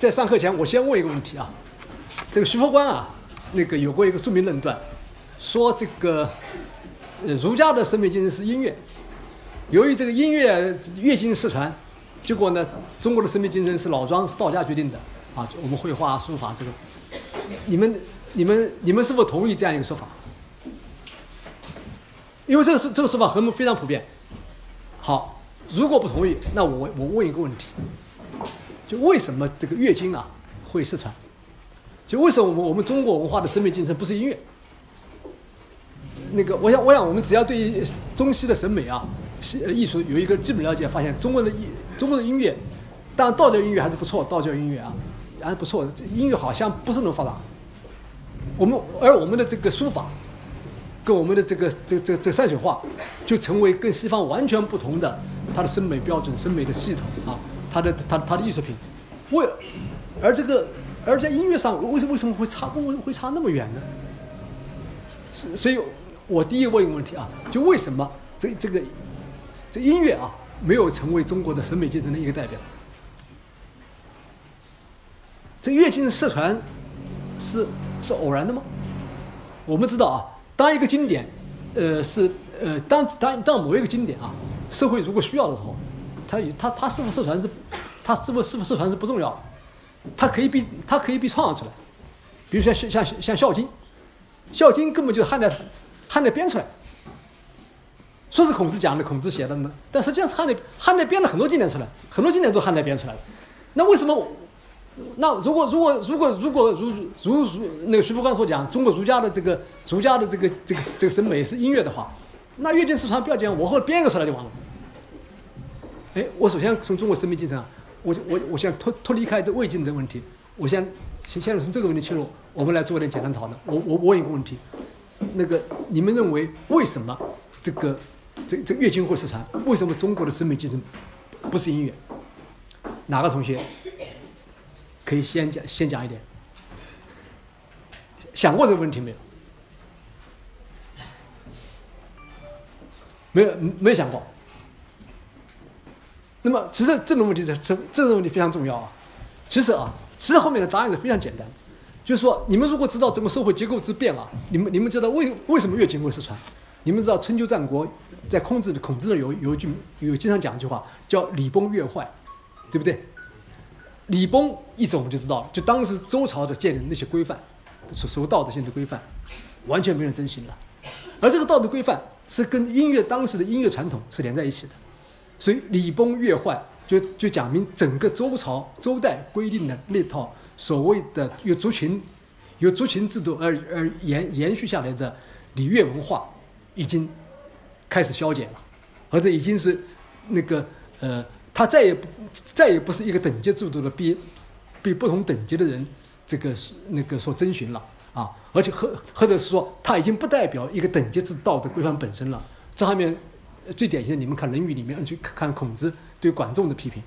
在上课前，我先问一个问题啊，这个徐佛观啊，那个有过一个著名论断，说这个呃儒家的审美精神是音乐，由于这个音乐乐经失传，结果呢，中国的审美精神是老庄是道家决定的啊，我们绘画书法这个，你们你们你们是否同意这样一个说法？因为这个是这个说法很非常普遍。好，如果不同意，那我我问一个问题，就为什么这个月经啊会失传？就为什么我们我们中国文化的审美精神不是音乐？那个，我想我想我们只要对于中西的审美啊，西艺术有一个基本了解，发现中国的音中国的音乐，当然道教音乐还是不错，道教音乐啊还是不错的，这音乐好像不是那么发达。我们而我们的这个书法。跟我们的这个这这这山水画，就成为跟西方完全不同的它的审美标准、审美的系统啊，他的他他的艺术品。为而这个而在音乐上，为什为什么会差会会差那么远呢？所所以，我第一个问一个问题啊，就为什么这这个这音乐啊没有成为中国的审美精神的一个代表？这乐经失传是是偶然的吗？我们知道啊。当一个经典，呃，是呃，当当当某一个经典啊，社会如果需要的时候，它它它是否失传是，它是否是否失传是不重要的，它可以被它可以被创造出来，比如说像像像《孝经》，《孝经》根本就是汉代汉代编出来，说是孔子讲的，孔子写的嘛，但实际上是汉代汉代编了很多经典出来，很多经典都汉代编出来的，那为什么？那如果如果如果如果如如如那个徐福刚所讲，中国儒家的这个儒家的这个这个这个审美是音乐的话，那乐经失传不要紧，我后来编一个出来就完了。哎，我首先从中国审美精神啊，我我我想脱脱离开这魏晋这个问题，我先先先从这个问题切入，我们来做一点简单讨论。我我问一个问题，那个你们认为为什么这个这这月经会失传？为什么中国的审美精神不是音乐？哪个同学？可以先讲，先讲一点。想过这个问题没有？没有，没有想过。那么，其实这种问题是这这种问题非常重要啊。其实啊，其实后面的答案是非常简单，就是说，你们如果知道整个社会结构之变啊，你们你们知道为为什么乐经会失传？你们知道春秋战国在孔子的孔子的有有一句有经常讲一句话叫礼崩乐坏，对不对？礼崩意思我们就知道了，就当时周朝的建立那些规范，所所谓道德性的规范，完全没人遵循了。而这个道德规范是跟音乐当时的音乐传统是连在一起的，所以礼崩乐坏就就讲明整个周朝周代规定的那套所谓的由族群由族群制度而而延延续下来的礼乐文化已经开始消减了，而这已经是那个呃。他再也不再也不是一个等级制度的被被不同等级的人这个那个所遵循了啊，而且或或者是说他已经不代表一个等级制道德规范本身了。这方面最典型的，你们看《论语》里面去看孔子对管仲的批评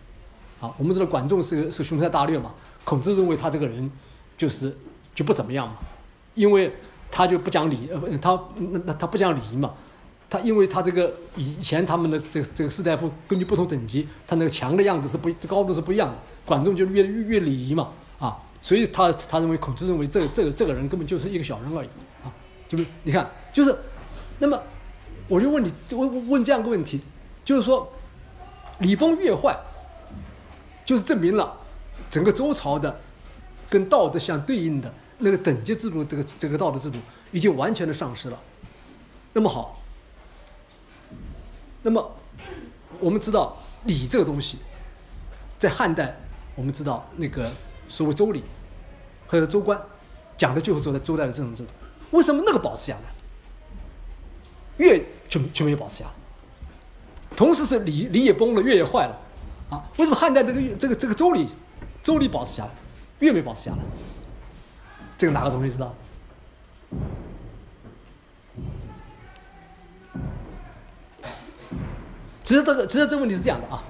啊。我们知道管仲是是雄才大略嘛，孔子认为他这个人就是就不怎么样嘛，因为他就不讲礼呃他那那他不讲礼仪嘛。他因为他这个以前他们的这个这个士大夫根据不同等级，他那个墙的样子是不高度是不一样的。管仲就越越越礼仪嘛，啊，所以他他认为孔子认为这这个这个人根本就是一个小人而已，啊，就是你看就是，那么我就问你问问这样个问题，就是说礼崩乐坏，就是证明了整个周朝的跟道德相对应的那个等级制度这个这个道德制度已经完全的丧失了。那么好。那么，我们知道礼这个东西，在汉代，我们知道那个所谓周礼，或者周官，讲的就是说在周代的这种制度。为什么那个保持下来，越就就没有保持下来？同时是礼礼也崩了，乐也坏了，啊？为什么汉代这个这个这个周礼，周礼保持下来，乐没保持下来？这个哪个同学知道？其实这个，其实这个问题是这样的啊。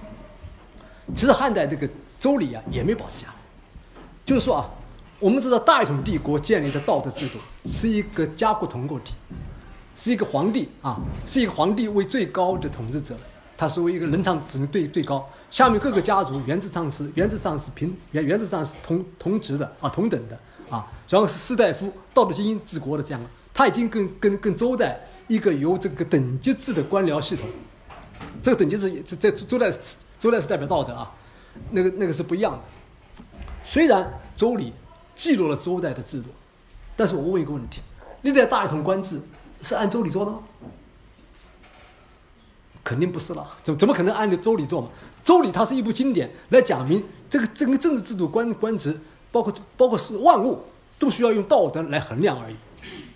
其实汉代这个周礼啊，也没保持下来。就是说啊，我们知道大一统帝国建立的道德制度是一个家国同构体，是一个皇帝啊，是一个皇帝为最高的统治者，他是为一个人上只能最最高，下面各个家族原则上是原则上是平原原则上是同同职的啊同等的啊，然后是士大夫道德精英治国的这样，他已经跟跟跟周代一个由这个等级制的官僚系统，这个等级制在周代周代是代表道德啊，那个那个是不一样的。虽然周礼记录了周代的制度，但是我问一个问题：历代大一统官制是按周礼做的吗？肯定不是了，怎怎么可能按照周礼做嘛？周礼它是一部经典，来讲明这个这个政治制度、官官职，包括包括是万物，都需要用道德来衡量而已。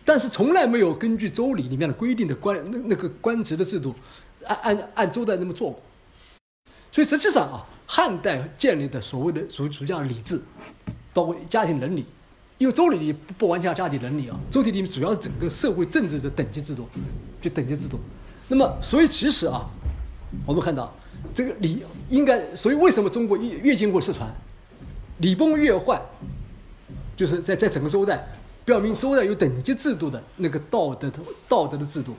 但是从来没有根据周礼里面的规定的官那那个官职的制度，按按按周代那么做过。所以实际上啊，汉代建立的所谓的属属这样礼制，包括家庭伦理，因为周礼里不完全家庭伦理啊，周礼里面主要是整个社会政治的等级制度，就等级制度。那么，所以其实啊，我们看到这个礼应该，所以为什么中国越越经过失传，礼崩乐坏，就是在在整个周代，表明周代有等级制度的那个道德的道德的制度，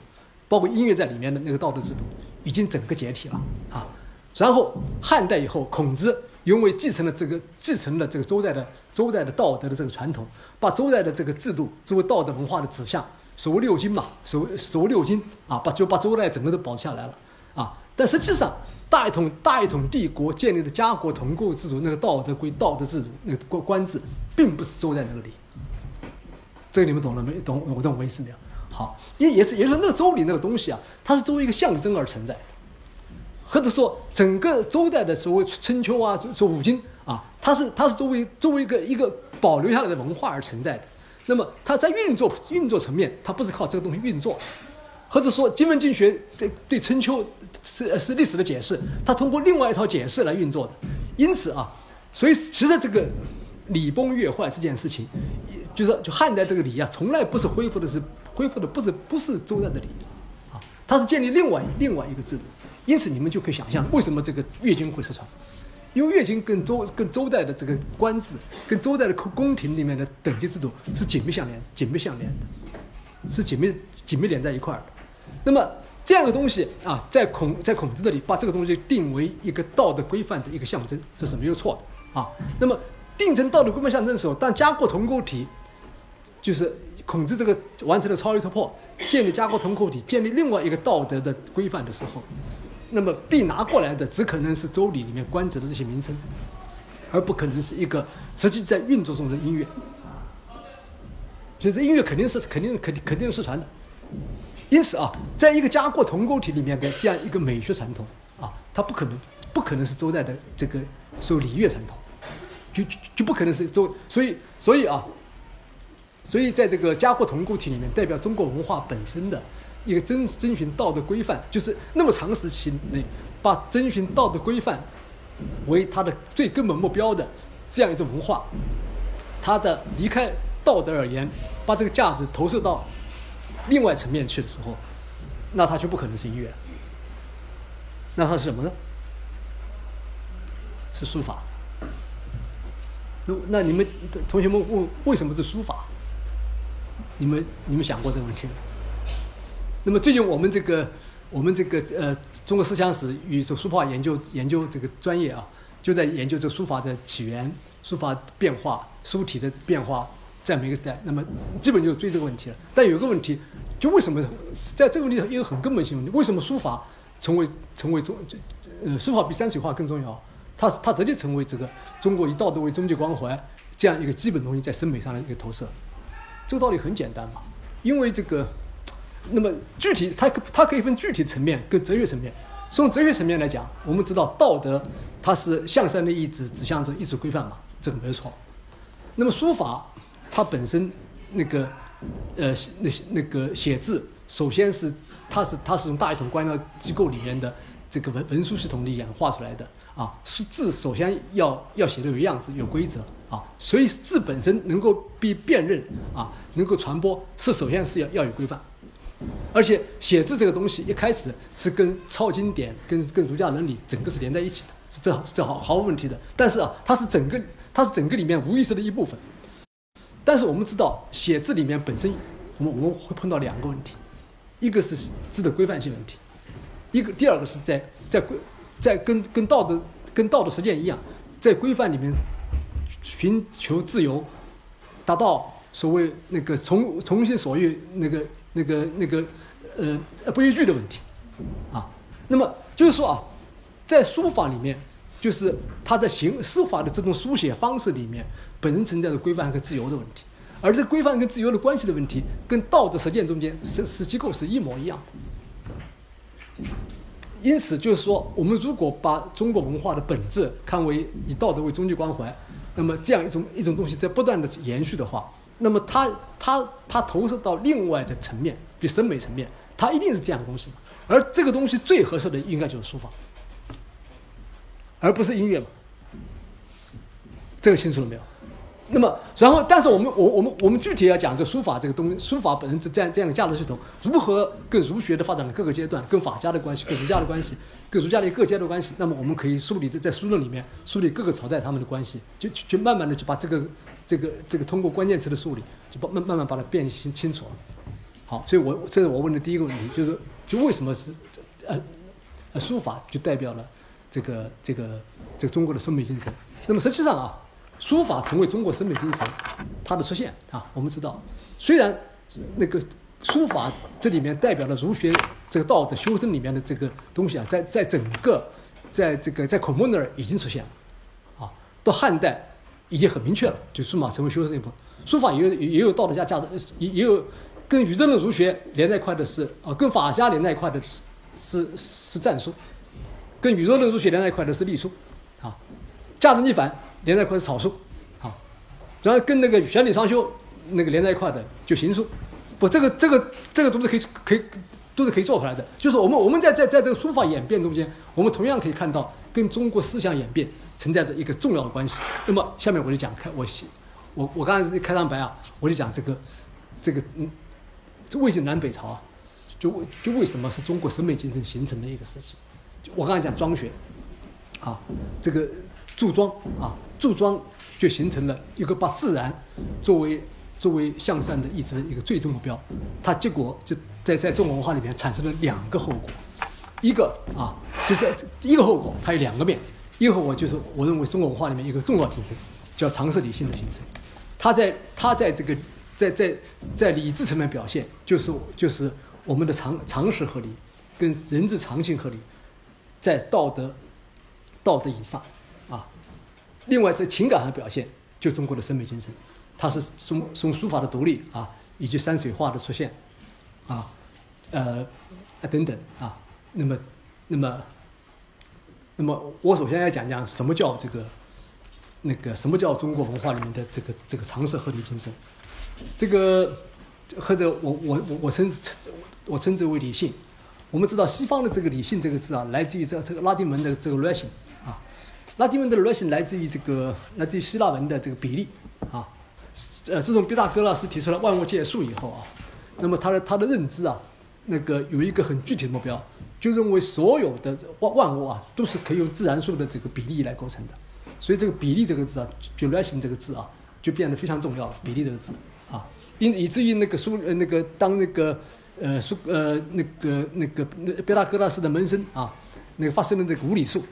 包括音乐在里面的那个道德制度，已经整个解体了啊。然后汉代以后，孔子因为继承了这个继承了这个周代的周代的道德的这个传统，把周代的这个制度作为道德文化的指向。所谓六经嘛，所谓所谓六经啊，把就把周代整个都保下来了啊。但实际上，大一统大一统帝国建立的家国同构制度，那个道德规道德制度，那个官官制，并不是周代那个礼。这个你们懂了没？懂我懂我意思没有？好，也也是也就是说，那个周礼那个东西啊，它是作为一个象征而存在，或者说整个周代的所谓春秋啊，说五经啊，它是它是作为作为一个一个保留下来的文化而存在的。那么它在运作运作层面，它不是靠这个东西运作，或者说经文经学对对春秋是是历史的解释，它通过另外一套解释来运作的。因此啊，所以其实这个礼崩乐坏这件事情，就是就汉代这个礼啊，从来不是恢复的是恢复的不是不是周代的礼啊，它是建立另外另外一个制度。因此你们就可以想象，为什么这个月经会失传。因为月经跟周跟周代的这个官制，跟周代的宫廷里面的等级制度是紧密相连、紧密相连的，是紧密紧密连在一块儿的。那么这样的东西啊，在孔在孔子这里把这个东西定为一个道德规范的一个象征，这是没有错的啊。那么定成道德规范象征的时候，当家国同构体，就是孔子这个完成了超越突破，建立家国同构体，建立另外一个道德的规范的时候。那么被拿过来的只可能是周礼里面官职的这些名称，而不可能是一个实际在运作中的音乐。所以这音乐肯定是肯定肯定肯定是失传的。因此啊，在一个家国同构体里面的这样一个美学传统啊，它不可能不可能是周代的这个所谓礼乐传统，就就就不可能是周。所以所以啊，所以在这个家国同构体里面，代表中国文化本身的。一个遵遵循道德规范，就是那么长时期内，把遵循道德规范为它的最根本目标的这样一种文化，它的离开道德而言，把这个价值投射到另外层面去的时候，那它就不可能是音乐，那它是什么呢？是书法。那那你们同学们问为什么是书法？你们你们想过这个问题吗？那么最近我们这个我们这个呃中国思想史与这书法研究研究这个专业啊，就在研究这书法的起源、书法变化、书体的变化，在每个时代。那么基本就追这个问题了。但有一个问题，就为什么在这个问题上一个很根本性问题，为什么书法成为成为中呃书法比山水画更重要？它它直接成为这个中国以道德为终极关怀这样一个基本东西在审美上的一个投射。这个道理很简单嘛，因为这个。那么具体，它它可以分具体层面跟哲学层面。从哲学层面来讲，我们知道道德它是向善的意志，指向着意志规范嘛，这个没错。那么书法它本身那个呃那那个写字，首先是它是它是从大一统官僚机构里面的这个文文书系统里演化出来的啊，是字首先要要写的有样子有规则啊，所以字本身能够被辨认啊，能够传播，是首先是要要有规范。而且写字这个东西一开始是跟抄经典、跟跟儒家伦理整个是连在一起的，是这这毫毫无问题的。但是啊，它是整个它是整个里面无意识的一部分。但是我们知道，写字里面本身，我们我们会碰到两个问题，一个是字的规范性问题，一个第二个是在在规在跟跟道德跟道德实践一样，在规范里面寻求自由，达到所谓那个从从心所欲那个那个那个呃不逾矩的问题啊。那么就是说啊，在书法里面，就是它的行书法的这种书写方式里面，本身存在着规范和自由的问题。而这规范跟自由的关系的问题，跟道德实践中间是是机构是一模一样的。因此，就是说，我们如果把中国文化的本质看为以道德为终极关怀，那么这样一种一种东西在不断的延续的话，那么它它它投射到另外的层面，比审美层面，它一定是这样的东西嘛。而这个东西最合适的应该就是书法，而不是音乐嘛。这个清楚了没有？那么，然后，但是我们，我我们我们具体要讲这书法这个东，书法本身是这样这样的价值系统，如何跟儒学的发展的各个阶段，跟法家的关系，跟儒家的关系，跟儒家的各阶段关系，那么我们可以梳理在在书论里面梳理各个朝代他们的关系，就就慢慢的就把这个这个这个通过关键词的梳理，就把慢慢慢把它辨清清楚了。好，所以我这是我问的第一个问题，就是就为什么是呃呃书法就代表了这个这个这个中国的审美精神？那么实际上啊。书法成为中国审美精神，它的出现啊，我们知道，虽然那个书法这里面代表了儒学这个道德修身里面的这个东西啊，在在整个在这个在孔孟那儿已经出现了，啊，到汉代已经很明确了，就书法成为修身一部分。书法也有也有道德价价值，也也有跟宇宙论儒学连在一块的是啊，跟法家连在一块的是是是战书，跟宇宙论儒学连在一块的是隶书，啊，价值逆反。连在一块是草书，啊，然后跟那个玄理双修那个连在一块的就行书，不，这个这个这个都是可以可以都是可以做出来的。就是我们我们在在在这个书法演变中间，我们同样可以看到跟中国思想演变存在着一个重要的关系。那么下面我就讲开我我我刚才开场白啊，我就讲这个这个嗯，这魏晋南北朝啊，就就为什么是中国审美精神形成的一个事情。我刚才讲庄学啊，这个注庄啊。注庄就形成了一个把自然作为作为向善的意志的一个最终目标，它结果就在在中国文化里面产生了两个后果，一个啊就是一个后果，它有两个面，一个后果就是我认为中国文化里面一个重要精神叫常识理性的形成，它在它在这个在在在理智层面表现就是就是我们的常常识合理跟人之常情合理，在道德道德以上啊。另外，在情感上表现，就中国的审美精神，它是从从书法的独立啊，以及山水画的出现，啊，呃，啊等等啊，那么，那么，那么，我首先要讲讲什么叫这个，那个什么叫中国文化里面的这个这个常识合理精神，这个或者我我我我称称我称之为理性。我们知道西方的这个理性这个字啊，来自于这这个拉丁文的这个 ration 啊。拉丁文的 ration 来自于这个，来自于希腊文的这个比例，啊，呃，自从毕达哥拉斯提出了万物皆数以后啊，那么他的他的认知啊，那个有一个很具体的目标，就认为所有的万万物啊，都是可以用自然数的这个比例来构成的，所以这个比例这个字啊，就 ration 这个字啊，就变得非常重要了。比例这个字啊，因以至于那个苏呃那个当那个呃苏呃那个那个那毕达哥拉斯的门生啊，那个发生了那个无理数。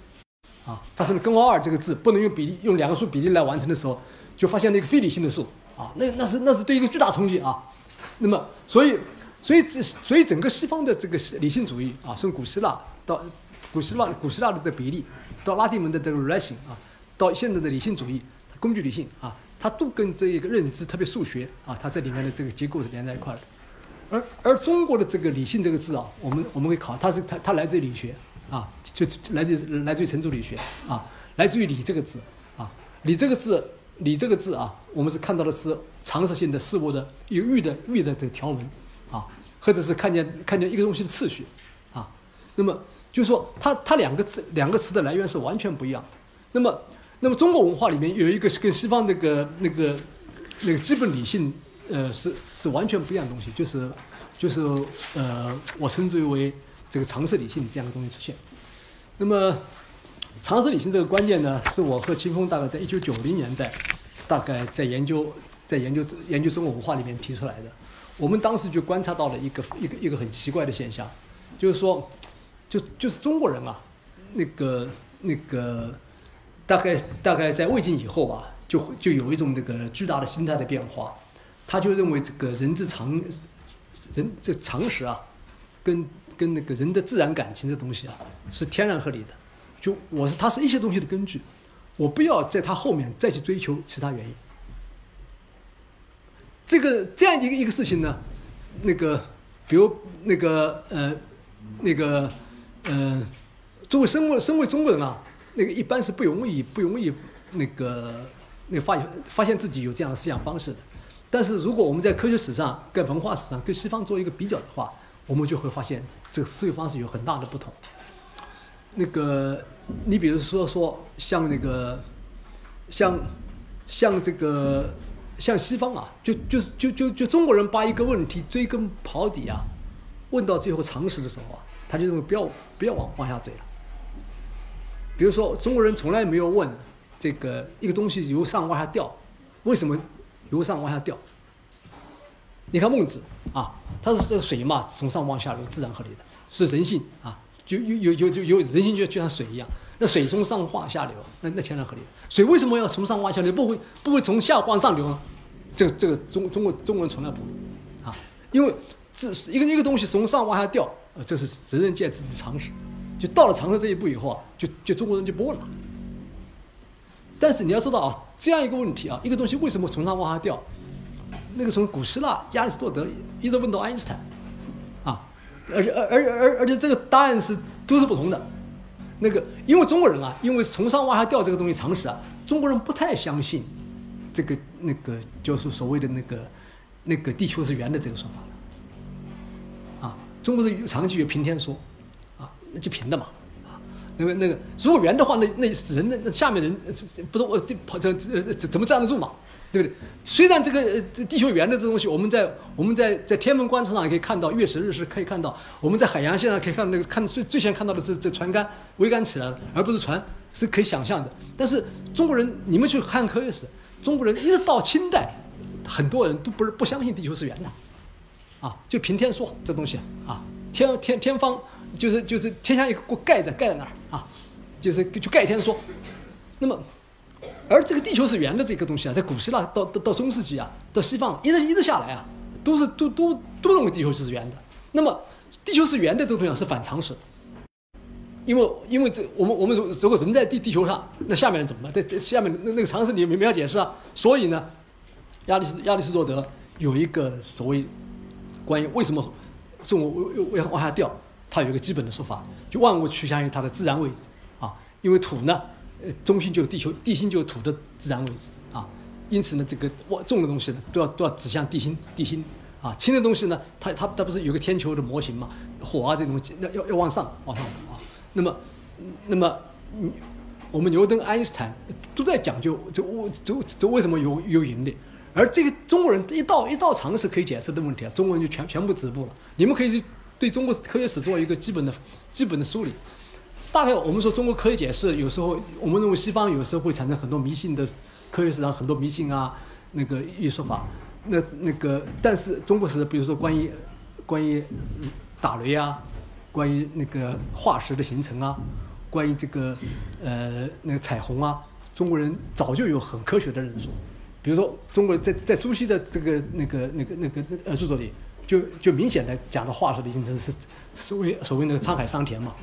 啊，发生了根号二这个字不能用比例用两个数比例来完成的时候，就发现了一个非理性的数啊，那那是那是对一个巨大冲击啊。那么，所以所以这所以整个西方的这个理性主义啊，从古希腊到古希腊古希腊的这个比例，到拉丁文的这个 ration 啊，到现在的理性主义工具理性啊，它都跟这一个认知，特别数学啊，它这里面的这个结构是连在一块的。而而中国的这个理性这个字啊，我们我们会考，它是它它来自于理学。啊，就来自来自于程朱理学啊，来自于“理”这个字啊，“理”这个字，“理”这个字啊，我们是看到的是常识性的事物的有欲的欲的这个条文啊，或者是看见看见一个东西的次序啊。那么就是说，它它两个词两个词的来源是完全不一样的。那么那么中国文化里面有一个是跟西方那个那个那个基本理性呃是是完全不一样的东西，就是就是呃我称之为。这个常识理性这样的东西出现，那么常识理性这个观念呢，是我和秦风大概在一九九零年代，大概在研究在研究研究中国文化里面提出来的。我们当时就观察到了一个一个一个很奇怪的现象，就是说，就就是中国人啊，那个那个大概大概在魏晋以后吧，就就有一种那个巨大的心态的变化，他就认为这个人之常人这常识啊，跟跟那个人的自然感情这东西啊，是天然合理的。就我是它是一些东西的根据，我不要在它后面再去追求其他原因。这个这样一个一个事情呢，那个比如那个呃那个呃，作为身为身为中国人啊，那个一般是不容易不容易那个那个发现发现自己有这样的思想方式的。但是如果我们在科学史上跟文化史上跟西方做一个比较的话，我们就会发现这个思维方式有很大的不同。那个，你比如说说像那个，像像这个像西方啊，就就是就就就中国人把一个问题追根刨底啊，问到最后常识的时候啊，他就认为不要不要往往下追了。比如说中国人从来没有问这个一个东西由上往下掉，为什么由上往下掉？你看孟子啊，他说这个水嘛，从上往下流，自然合理的，是人性啊。就有有有就有人性就就像水一样，那水从上往下流，那那天然合理。水为什么要从上往下流，不会不会从下往上流呢？这个这个中中国中国人从来不，啊，因为这一个一个东西从上往下掉，呃，这是人人皆知之常识。就到了常识这一步以后啊，就就中国人就不问了。但是你要知道啊，这样一个问题啊，一个东西为什么从上往下掉？那个从古希腊亚里士多德一直问到爱因斯坦。啊而且而而而而且这个答案是都是不同的，那个因为中国人啊，因为从上往下掉这个东西常识啊，中国人不太相信这个那个就是所谓的那个那个地球是圆的这个说法的，啊，中国人长期有平天说，啊，那就平的嘛，啊，那个那个如果圆的话，那那人的那下面人不是我这跑这这这怎么站得住嘛？对不对？虽然这个这地球圆的这东西，我们在我们在在天文观测上也可以看到，月食日食可以看到。我们在海洋线上可以看到那个看最最先看到的是这船杆桅杆起来了，而不是船，是可以想象的。但是中国人，你们去看科学史，中国人一直到清代，很多人都不是不相信地球是圆的，啊，就凭天说这东西啊，天天天方就是就是天下一个盖在盖在那儿啊，就是就盖天说，那么。而这个地球是圆的这个东西啊，在古希腊到到到中世纪啊，到西方一直一直下来啊，都是都都都认为地球就是圆的。那么，地球是圆的这个东西是反常识的，因为因为这我们我们如如果人在地地球上，那下面怎么办？在下面那那个常识你没没法解释啊。所以呢，亚里士亚里士多德有一个所谓关于为什么重物要往下掉，他有一个基本的说法，就万物趋向于它的自然位置啊，因为土呢。呃，中心就是地球，地心就是土的自然位置啊。因此呢，这个往重的东西呢，都要都要指向地心，地心啊。轻的东西呢，它它它不是有个天球的模型嘛？火啊这东西，那要要往上往上啊。那么，那么，我们牛顿、爱因斯坦都在讲究这物这这为什么有有引力？而这个中国人一到一到常识可以解释的问题啊，中国人就全全部止步了。你们可以去对中国科学史做一个基本的基本的梳理。大概我们说中国科学解释，有时候我们认为西方有时候会产生很多迷信的科学史上很多迷信啊，那个一说法，那那个但是中国史，比如说关于关于打雷啊，关于那个化石的形成啊，关于这个呃那个彩虹啊，中国人早就有很科学的论述。比如说中国在在苏西的这个那个那个那个呃著作里，就就明显的讲到化石的形成是所谓所谓那个沧海桑田嘛。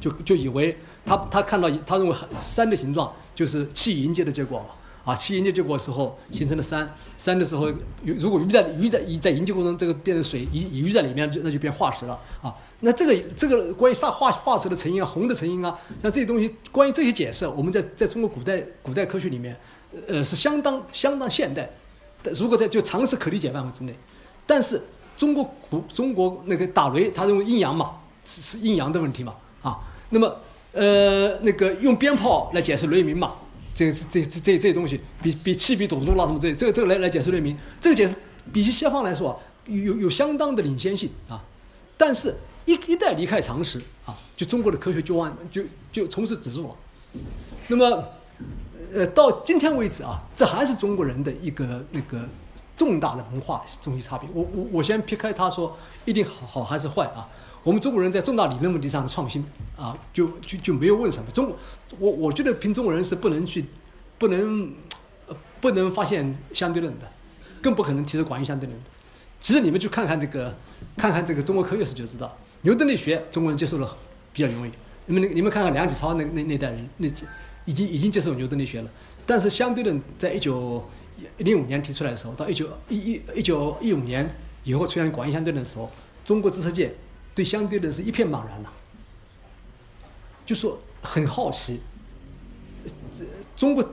就就以为他他看到他认为山的形状就是气凝结的结果嘛啊，气凝结结果的时候形成了山，山的时候如果鱼在鱼在鱼在凝结过程中这个变成水，鱼鱼在里面就那就变化石了啊。那这个这个关于沙化化石的成因啊，红的成因啊，像这些东西，关于这些解释，我们在在中国古代古代科学里面，呃是相当相当现代，如果在就常识可理解范围之内，但是中国古中国那个打雷，他认为阴阳嘛，是是阴阳的问题嘛。啊，那么，呃，那个用鞭炮来解释雷鸣嘛，这这这这这东西，比比气比堵住了什么这这个这个来来解释雷鸣，这个解释比起西方来说有有有相当的领先性啊，但是，一一旦离开常识啊，就中国的科学就完就就从此止住了。那么，呃，到今天为止啊，这还是中国人的一个那个。重大的文化东西差别。我我我先撇开他说一定好好还是坏啊。我们中国人在重大理论问题上的创新啊，就就就没有问什么。中我我觉得凭中国人是不能去，不能呃不能发现相对论的，更不可能提出广义相对论的。其实你们去看看这个，看看这个中国科学史就知道，牛顿力学中国人接受了比较容易。你们你们看看梁启超那那那代人，那已经已经接受牛顿力学了。但是相对论在一九零五年提出来的时候，到一九一一一九一五年以后出现广义相对论的时候，中国知识界。对相对论是一片茫然呐，就说很好奇，这中国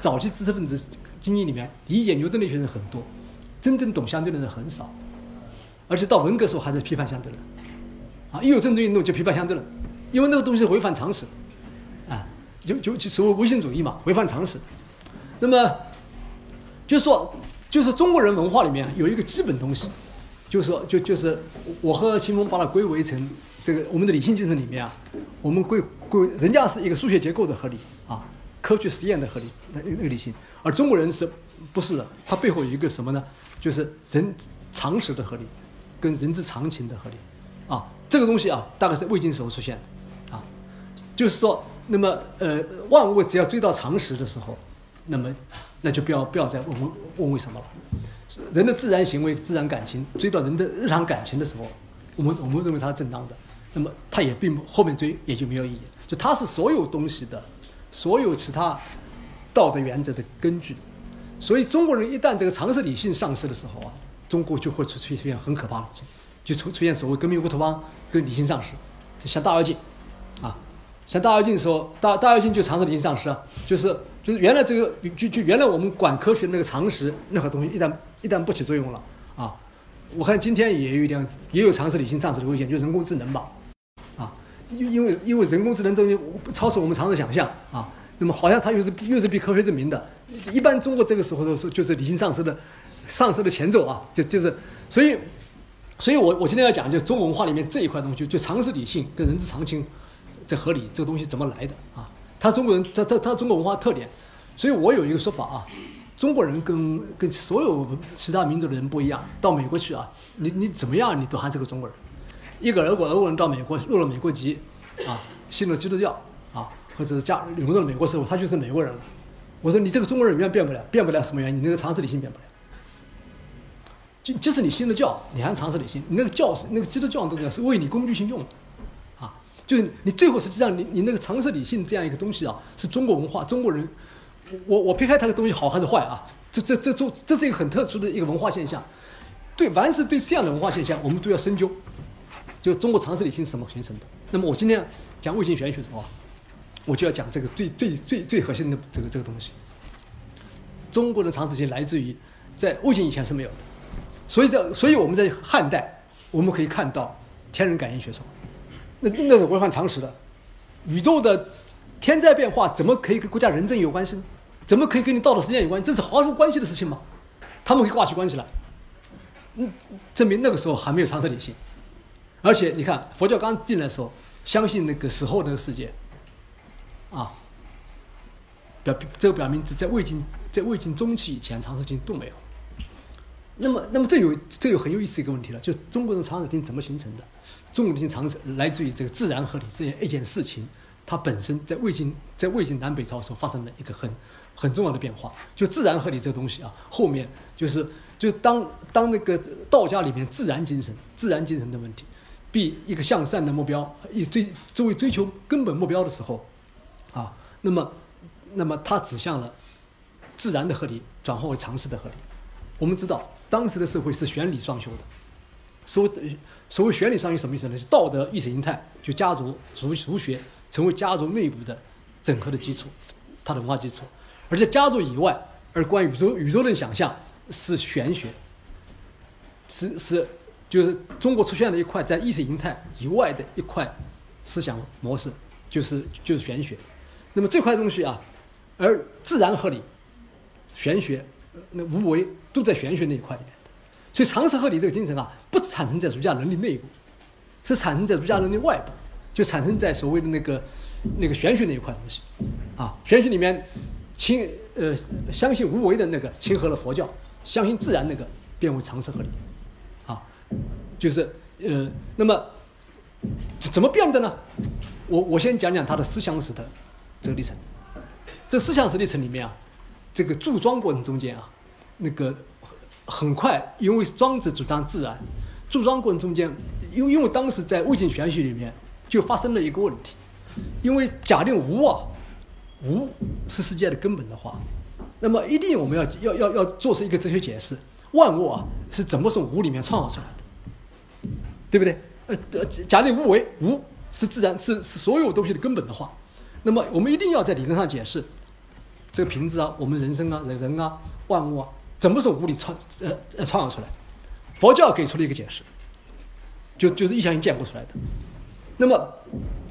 早期知识分子经验里面理解牛顿力学人很多，真正懂相对论的很少，而且到文革时候还在批判相对论，啊，一有政治运动就批判相对论，因为那个东西违反常识，啊，就就就所谓唯心主义嘛，违反常识。那么，就说就是中国人文化里面有一个基本东西。就是说，就就是我和秦风把它归为成这个我们的理性精神里面啊，我们归归人家是一个数学结构的合理啊，科学实验的合理那那个理性，而中国人是不是的？它背后有一个什么呢？就是人常识的合理，跟人之常情的合理啊，这个东西啊，大概是魏晋时候出现的啊，就是说，那么呃，万物只要追到常识的时候，那么那就不要不要再问问问为什么了。人的自然行为、自然感情追到人的日常感情的时候，我们我们认为它是正当的，那么它也并不后面追也就没有意义。就它是所有东西的，所有其他道德原则的根据。所以中国人一旦这个常识理性丧失的时候啊，中国就会出出现很可怕的事情，就出出现所谓革命乌托邦跟理性丧失，就像大跃进，啊，像大跃进的时候，大大跃进就常识理性丧失啊，就是就是原来这个就就原来我们管科学那个常识任何东西一旦一旦不起作用了啊！我看今天也有一点，也有尝试理性丧失的危险，就是人工智能吧，啊，因因为因为人工智能这东西超出我们常识想象啊，那么好像它又是又是被科学证明的，一般中国这个时候都是就是理性丧失的，丧失的前奏啊，就就是所以，所以我我今天要讲就中国文化里面这一块东西，就常识理性跟人之常情这合理这个东西怎么来的啊？它中国人它它它中国文化特点，所以我有一个说法啊。中国人跟跟所有其他民族的人不一样，到美国去啊，你你怎么样，你都还是个中国人。一个俄国俄国人到美国入了美国籍，啊，信了基督教，啊，或者是加融入了美国社会，他就是美国人了。我说你这个中国人永远变不了，变不了什么原因？你那个常识理性变不了。就即使你信了教，你还常识理性，你那个教是那个基督教东西是为你工具性用的，啊，就是你最后实际上你你那个常识理性这样一个东西啊，是中国文化中国人。我我撇开它的东西好还是坏啊？这这这这这是一个很特殊的一个文化现象。对，凡是对这样的文化现象，我们都要深究。就中国常识理性是什么形成的？那么我今天讲魏晋玄学的时候啊，我就要讲这个最最最最核心的这个这个东西。中国的常识性来自于在魏晋以前是没有的，所以在所以我们在汉代我们可以看到天人感应学说，那那是违反常识的，宇宙的。天灾变化怎么可以跟国家人政有关系呢？怎么可以跟你道德实践有关系？这是毫无关系的事情吗？他们可以挂起关系来，嗯，证明那个时候还没有常识理性。而且你看，佛教刚进来的时候，相信那个死后那个世界，啊，表这个表明在魏晋在魏晋中期以前，常识性都没有。那么，那么这有这有很有意思一个问题了，就是中国人常识性怎么形成的？中国人常识来自于这个自然合理这样一件事情。它本身在魏晋在魏晋南北朝时候发生的一个很很重要的变化，就自然合理这个东西啊，后面就是就当当那个道家里面自然精神自然精神的问题，必一个向善的目标以追作为追求根本目标的时候，啊，那么那么它指向了自然的合理转化为常识的合理。我们知道当时的社会是玄理双修的，所所谓玄理双修什么意思呢？是道德意识形态就家族儒儒学。成为家族内部的整合的基础，它的文化基础。而在家族以外，而关于宇宙宇宙论想象是玄学，是是就是中国出现了一块在意识形态以外的一块思想模式，就是就是玄学。那么这块东西啊，而自然合理、玄学、那无为都在玄学那一块里面。所以常识合理这个精神啊，不产生在儒家能力内部，是产生在儒家能力外部。就产生在所谓的那个那个玄学那一块东西，啊，玄学里面亲呃相信无为的那个亲和了佛教，相信自然那个变为常识合理，啊，就是呃，那么怎么变的呢？我我先讲讲他的思想史的这个历程。这思想史历程里面啊，这个注庄过程中间啊，那个很快，因为庄子主张自然，注庄过程中间，因为因为当时在魏晋玄学里面就发生了一个问题，因为假定无啊，无是世界的根本的话，那么一定我们要要要要做出一个哲学解释，万物啊是怎么从无里面创造出来的，对不对？呃呃，假定无为无是自然是是所有东西的根本的话，那么我们一定要在理论上解释。这个瓶子啊，我们人生啊，人人啊，万物啊，怎么从无里创呃呃创造出来？佛教给出了一个解释，就就是一相性建构出来的。那么，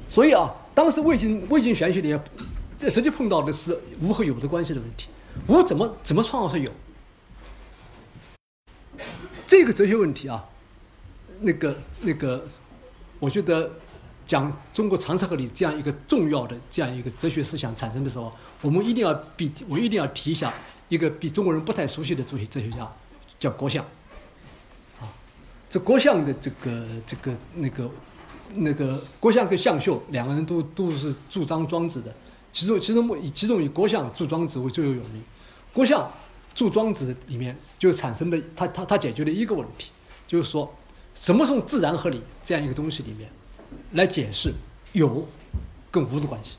所以啊，当时魏晋魏晋玄学里，这实际碰到的是无和有的关系的问题。无怎么怎么创造出有？这个哲学问题啊，那个那个，我觉得。讲中国常识和理这样一个重要的这样一个哲学思想产生的时候，我们一定要比我一定要提一下一个比中国人不太熟悉的哲学哲学家，叫郭象。啊，这郭象的这个这个那个那个郭象和向秀两个人都都是主张庄子的，其中其中以其中以郭象注庄子为最为有名。郭象注庄子里面就产生了他他他解决了一个问题，就是说什么从自然合理这样一个东西里面。来解释有跟无的关系，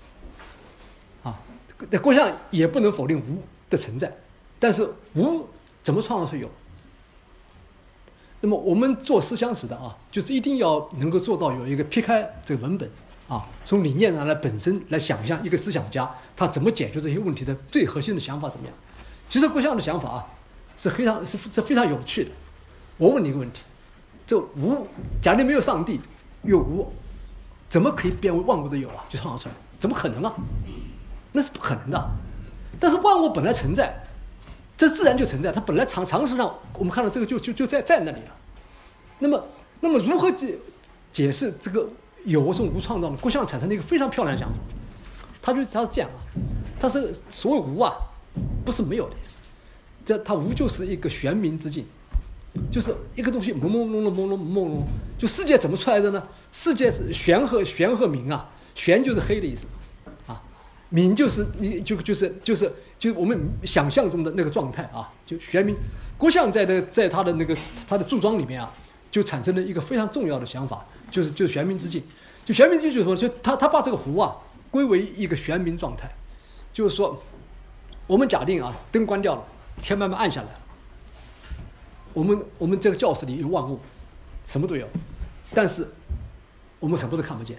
啊，在郭象也不能否定无的存在，但是无怎么创造出有？那么我们做思想史的啊，就是一定要能够做到有一个撇开这个文本啊，从理念上来本身来想象一个思想家他怎么解决这些问题的最核心的想法怎么样？其实郭象的想法啊是非常是是非常有趣的。我问你一个问题：这无，假定没有上帝，有无？怎么可以变为万物的有啊？就创造出来，怎么可能啊？那是不可能的。但是万物本来存在，这自然就存在。它本来常常识上，我们看到这个就就就在在那里了。那么，那么如何解解释这个有是无创造的？郭象产生了一个非常漂亮的想法，他就他是这样啊，他是所谓无啊，不是没有的意思，这他无就是一个玄冥之境。就是一个东西朦朦胧胧、朦胧朦胧，就世界怎么出来的呢？世界是玄和玄和明啊，玄就是黑的意思，啊，明就是你就就是就是就我们想象中的那个状态啊，就玄冥。郭象在的在他的那个他的注庄里面啊，就产生了一个非常重要的想法，就是就是玄冥之境。就玄冥之境就是说，就他他把这个湖啊归为一个玄冥状态，就是说，我们假定啊灯关掉了，天慢慢暗下来了。我们我们这个教室里有万物，什么都有，但是我们什么都看不见，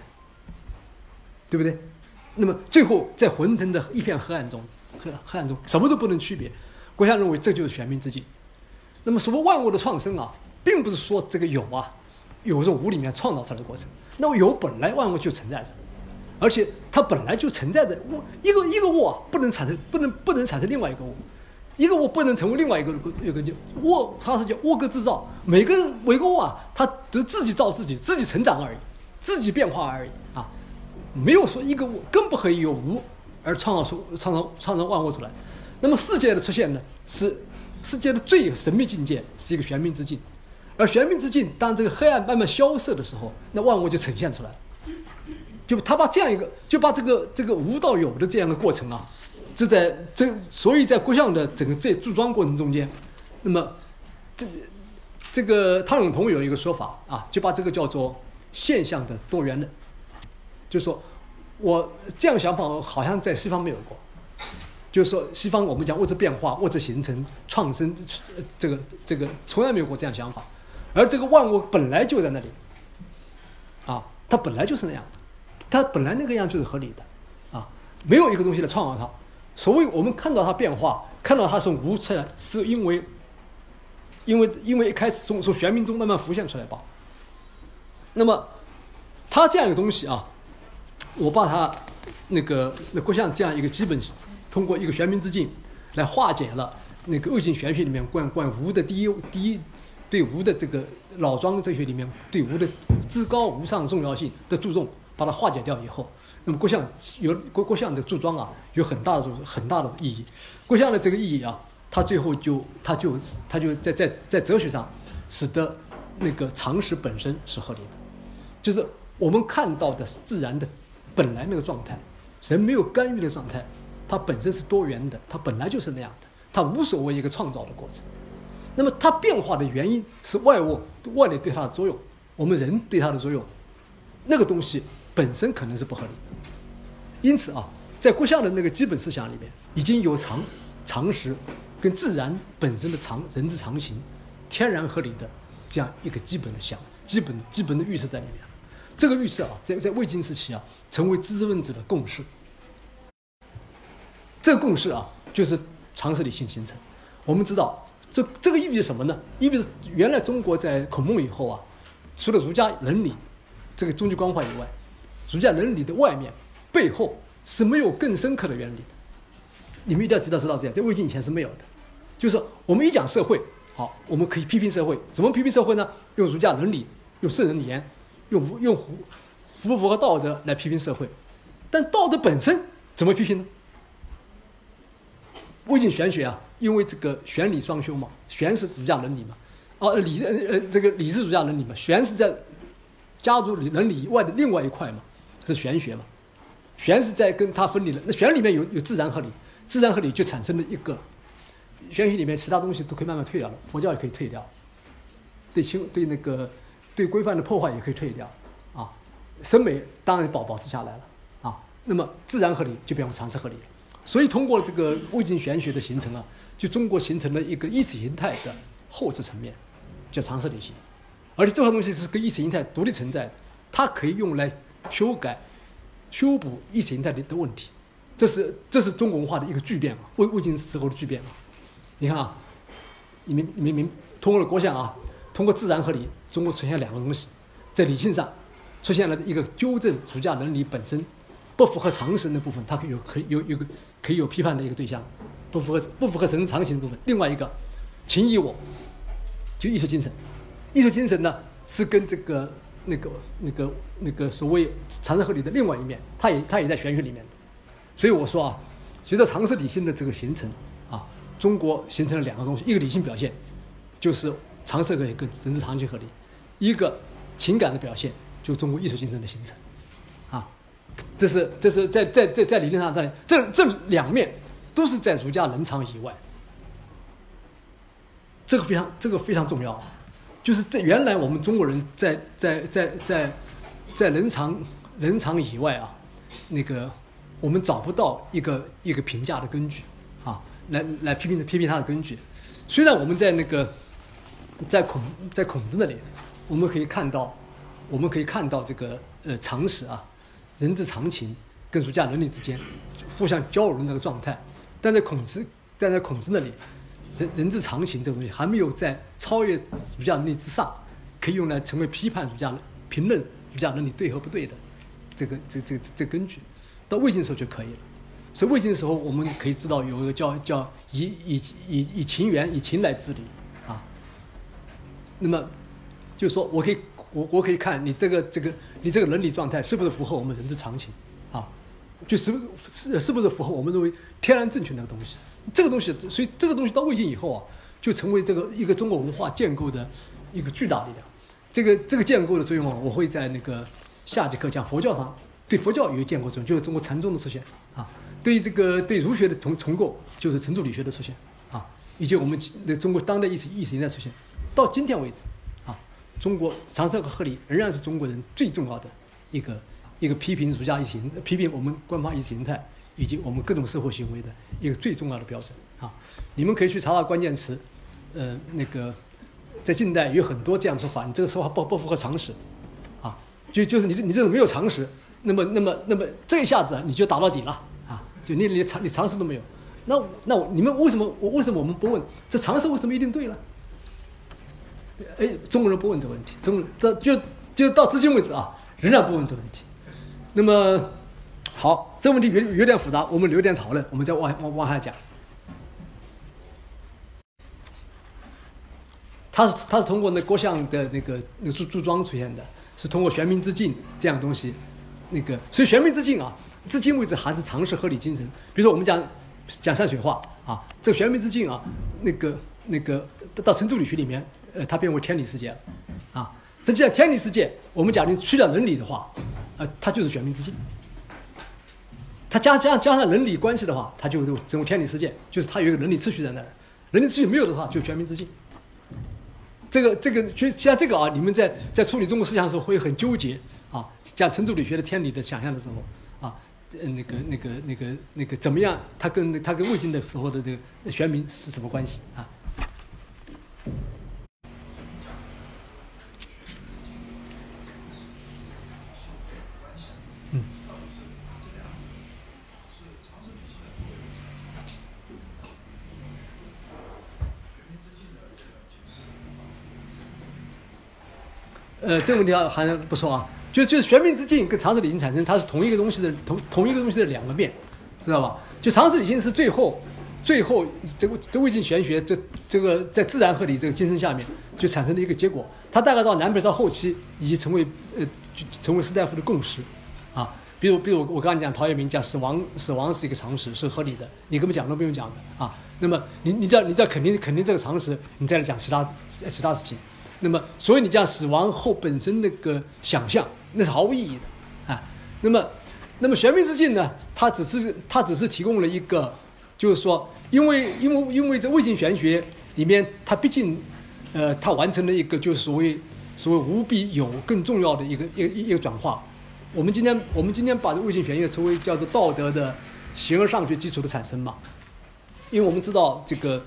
对不对？那么最后在混沌的一片黑暗中，黑黑暗中什么都不能区别。国家认为这就是玄冥之境。那么所谓万物的创生啊，并不是说这个有啊，有从无里面创造出来的过程。那么有本来万物就存在着，而且它本来就存在着。物一个一个物啊，不能产生，不能不能产生另外一个物。一个物不能成为另外一个一个就窝，它是叫窝格制造。每个每个物啊，它都自己造自己，自己成长而已，自己变化而已啊，没有说一个物更不可以有无而创造出创造创造万物出来。那么世界的出现呢，是世界的最神秘境界，是一个玄冥之境。而玄冥之境，当这个黑暗慢慢消失的时候，那万物就呈现出来。就他把这样一个，就把这个这个无到有的这样的过程啊。这在这，所以在郭象的整个这注庄过程中间，那么这这个汤永同有一个说法啊，就把这个叫做现象的多元论，就说我这样想法好像在西方没有过，就是说西方我们讲物质变化、物质形成、创生，这个这个从来没有过这样想法，而这个万物本来就在那里，啊，它本来就是那样，它本来那个样就是合理的，啊，没有一个东西来创造它。所谓我们看到它变化，看到它从无出来，是因为，因为因为一开始从从玄冥中慢慢浮现出来吧。那么，它这样一个东西啊，我把它那个那郭象这样一个基本，通过一个玄冥之境来化解了那个恶性玄学里面关关无的第一第一对无的这个老庄哲学里面对无的至高无上重要性的注重，把它化解掉以后。那么郭象有郭郭象的注庄啊，有很大的很大的意义。郭象的这个意义啊，他最后就他就他就在在在哲学上，使得那个常识本身是合理的，就是我们看到的自然的本来那个状态，人没有干预的状态，它本身是多元的，它本来就是那样的，它无所谓一个创造的过程。那么它变化的原因是外物外力对它的作用，我们人对它的作用，那个东西本身可能是不合理的。因此啊，在郭象的那个基本思想里面，已经有常常识。跟自然本身的常人之常情、天然合理的这样一个基本的想、基本基本的预设在里面。这个预设啊，在在魏晋时期啊，成为知识分子的共识。这个共识啊，就是常识理性形成。我们知道，这这个意味着什么呢？意味着原来中国在孔孟以后啊，除了儒家伦理这个终极关怀以外，儒家伦理的外面背后是没有更深刻的原理的。你们一定要知道知道这样，在魏晋以前是没有的。就是我们一讲社会，好，我们可以批评社会，怎么批评社会呢？用儒家伦理，用圣人言，用用符符不符合道德来批评社会。但道德本身怎么批评呢？魏晋玄学啊，因为这个玄理双修嘛，玄是儒家伦理嘛，哦，理呃这个理是儒家伦理嘛，玄是在家族伦理以外的另外一块嘛，是玄学嘛，玄是在跟它分离的。那玄里面有有自然合理，自然合理就产生了一个。玄学里面其他东西都可以慢慢退掉了，佛教也可以退掉，对清对那个对规范的破坏也可以退掉，啊，审美当然保保持下来了，啊，那么自然合理就变成常识合理了。所以通过这个魏晋玄学的形成啊，就中国形成了一个意识形态的后置层面，叫常识理性，而且这块东西是跟意识形态独立存在的，它可以用来修改、修补意识形态的的问题，这是这是中国文化的一个巨变嘛，魏魏晋时候的巨变嘛。你看啊，你们你们明通过了国象啊，通过自然合理，中国出现两个东西，在理性上出现了一个纠正儒家伦理本身不符合常识的部分，它可以有可以有有个可以有批判的一个对象，不符合不符合神常情的部分。另外一个情义我，就艺术精神，艺术精神呢是跟这个那个那个那个所谓常识合理的另外一面，它也它也在玄学里面。所以我说啊，随着常识理性的这个形成啊。中国形成了两个东西，一个理性表现，就是常识合理跟人之常情合理；一个情感的表现，就中国艺术精神的形成。啊，这是这是在在在在理论上在这这两面都是在儒家伦常以外。这个非常这个非常重要，就是在原来我们中国人在在在在在伦常伦常以外啊，那个我们找不到一个一个评价的根据啊。来来批评批评他的根据，虽然我们在那个，在孔在孔子那里，我们可以看到，我们可以看到这个呃常识啊，人之常情跟儒家伦理之间互相交融的那个状态，但在孔子但在孔子那里，人人之常情这个东西还没有在超越儒家伦理之上，可以用来成为批判儒家评论儒家伦理对和不对的这个这这这根据，到魏晋时候就可以了。所以魏晋的时候，我们可以知道有一个叫叫以以以以情缘以情来治理，啊，那么就是说我可以我我可以看你这个这个你这个伦理状态是不是符合我们人之常情，就是是是不是符合我们认为天然正确那个东西，这个东西，所以这个东西到魏晋以后啊，就成为这个一个中国文化建构的一个巨大力量。这个这个建构的作用啊，我会在那个下节课讲佛教上对佛教有建构作用，就是中国禅宗的出现啊。对于这个对儒学的重重构，就是程朱理学的出现，啊，以及我们的中国当代意识意识形态出现，到今天为止，啊，中国常识和合理仍然是中国人最重要的一个一个批评儒家意识形批评我们官方意识形态以及我们各种社会行为的一个最重要的标准，啊，你们可以去查查关键词，呃，那个在近代有很多这样说法，你这个说法不不符合常识，啊，就就是你这你这种没有常识，那么那么那么这一下子你就打到底了啊。就你连常你常识都没有，那那你们为什么我为什么我们不问这常识为什么一定对了？哎，中国人不问这个问题，中国人这就就到至今为止啊，仍然不问这个问题。那么好，这个问题有有点复杂，我们留点讨论，我们再往往往下讲。他是他是通过那郭象的那个那个注注庄出现的，是通过玄冥之境这样东西，那个所以玄冥之境啊。至今为止还是常识合理精神。比如说，我们讲讲山水画啊，这个玄冥之境啊，那个那个到程朱理学里面，呃，它变为天理世界了啊。实际上，天理世界，我们假定去掉伦理的话，呃，它就是玄冥之境。它加加加上伦理关系的话，它就是整个天理世界，就是它有一个伦理秩序在那儿。伦理秩序没有的话，就玄冥之境。这个这个就像这个啊，你们在在处理中国思想的时候会很纠结啊，讲程朱理学的天理的想象的时候啊，那个那个那个那个怎么样？它跟它跟魏晋的时候的这个玄冥是什么关系啊？呃，这个问题还还不错啊，就就是玄冥之境跟常识理性产生，它是同一个东西的同同一个东西的两个面，知道吧？就常识理性是最后最后这个这魏晋玄学这这个在自然合理这个精神下面就产生的一个结果，它大概到南北朝后期已经成为呃就成为士大夫的共识啊。比如比如我刚刚讲陶渊明讲死亡死亡是一个常识是合理的，你根本讲都不用讲的啊。那么你你知道你知道肯定肯定这个常识，你再来讲其他其他事情。那么，所以你讲死亡后本身那个想象，那是毫无意义的，啊。那么，那么玄冥之境呢？它只是它只是提供了一个，就是说，因为因为因为这魏晋玄学里面，它毕竟，呃，它完成了一个就是所谓所谓无比有更重要的一个一个一个转化。我们今天我们今天把这魏晋玄学称为叫做道德的形而上学基础的产生嘛，因为我们知道这个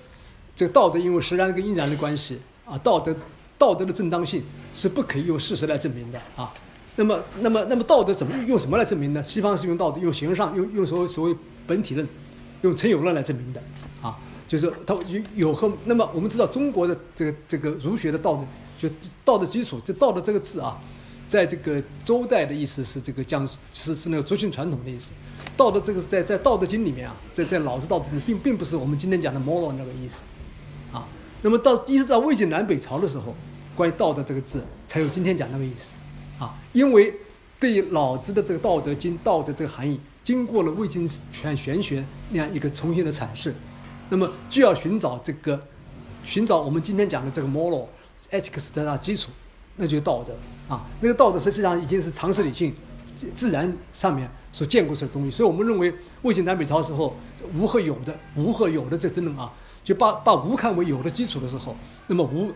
这个道德因为实然跟因然的关系啊，道德。道德的正当性是不可以用事实来证明的啊。那么，那么，那么道德怎么用什么来证明呢？西方是用道德，用形而上，用用所谓所谓本体论，用陈友论来证明的啊。就是它有有和那么我们知道中国的这个这个儒学的道德，就道德基础，就道德这个字啊，在这个周代的意思是这个讲是是那个族群传统的意思。道德这个在在道德经里面啊，在在老子道德经并并不是我们今天讲的 moral 那个意思啊。那么到一直到魏晋南北朝的时候，关于道德这个字才有今天讲那个意思，啊，因为对老子的这个《道德经》道德这个含义，经过了魏晋全玄学那样一个重新的阐释，那么就要寻找这个，寻找我们今天讲的这个 moral ethics 的基础，那就是道德啊，那个道德实际上已经是常识理性、自然上面所建构出的东西，所以我们认为魏晋南北朝时候无和有的无和有的这真的啊。就把把无看为有的基础的时候，那么无，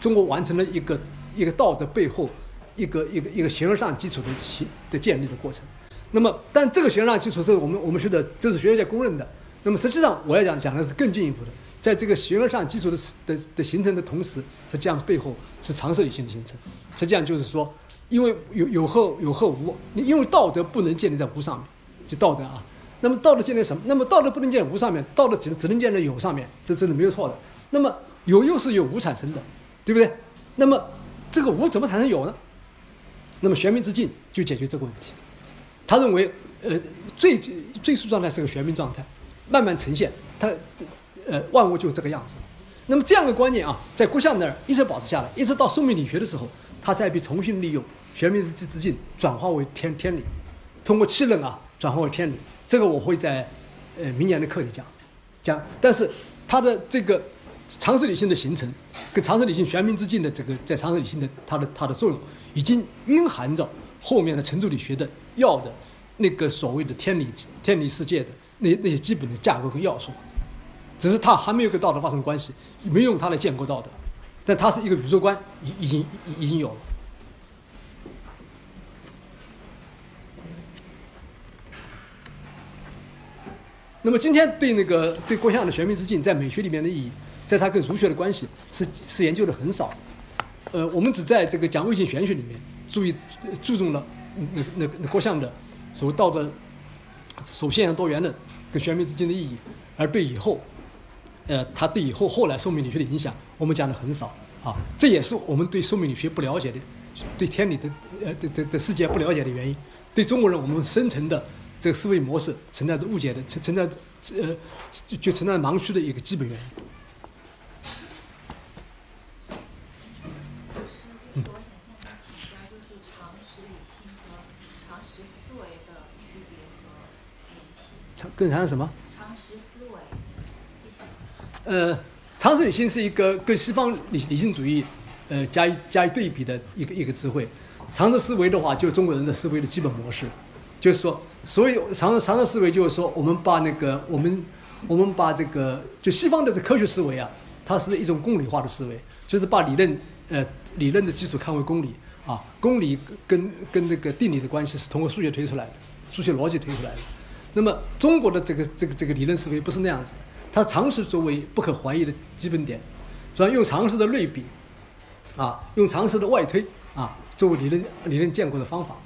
中国完成了一个一个道德背后一个一个一个形而上基础的形的建立的过程。那么，但这个形而上基础是我们我们学的，这是学界公认的。那么实际上我要讲讲的是更进一步的，在这个形而上基础的的的形成的同时，实际上背后是常识理性的形成。实际上就是说，因为有有和有和无，因为道德不能建立在无上面，就道德啊。那么道德建立什么？那么道德不能建无上面，道德只只能建在有上面，这真的没有错的。那么有又是由无产生的，对不对？那么这个无怎么产生有呢？那么玄冥之境就解决这个问题。他认为，呃，最最初状态是个玄冥状态，慢慢呈现，它，呃，万物就这个样子。那么这样的观念啊，在郭象那儿一直保持下来，一直到宋明理学的时候，他才被重新利用玄冥之之境转化为天天理，通过气论啊转化为天理。这个我会在，呃，明年的课里讲，讲。但是它的这个常识理性的形成，跟常识理性玄冥之境的这个在常识理性的它的它的作用，已经蕴含着后面的程朱理学的要的那个所谓的天理天理世界的那那些基本的架构和要素，只是它还没有跟道德发生关系，没用它来建构道德，但它是一个宇宙观，已已经已经有了。那么今天对那个对郭象的玄冥之境在美学里面的意义，在它跟儒学的关系是是研究的很少，呃，我们只在这个讲魏晋玄学里面注意注重了那那那郭象的所谓道德首现多元的跟玄冥之境的意义，而对以后，呃，他对以后后来宋命理学的影响，我们讲的很少啊，这也是我们对宋命理学不了解的，对天理的呃的的的世界不了解的原因，对中国人我们深层的。这个思维模式存在着误解的，存存在呃，就就存在盲区的一个基本原因。更常什么？常识思维？呃，常识理性是一个跟西方理理性主义呃加以加以对比的一个一个词汇。常识思维的话，就是中国人的思维的基本模式，就是说，所以常常识思维就是说，我们把那个我们我们把这个就西方的这科学思维啊，它是一种公理化的思维，就是把理论呃理论的基础看为公理啊，公理跟跟那个定理的关系是通过数学推出来的，数学逻辑推出来的。那么中国的这个这个这个理论思维不是那样子的，它常识作为不可怀疑的基本点，主要用常识的类比，啊，用常识的外推啊，作为理论理论建构的方法，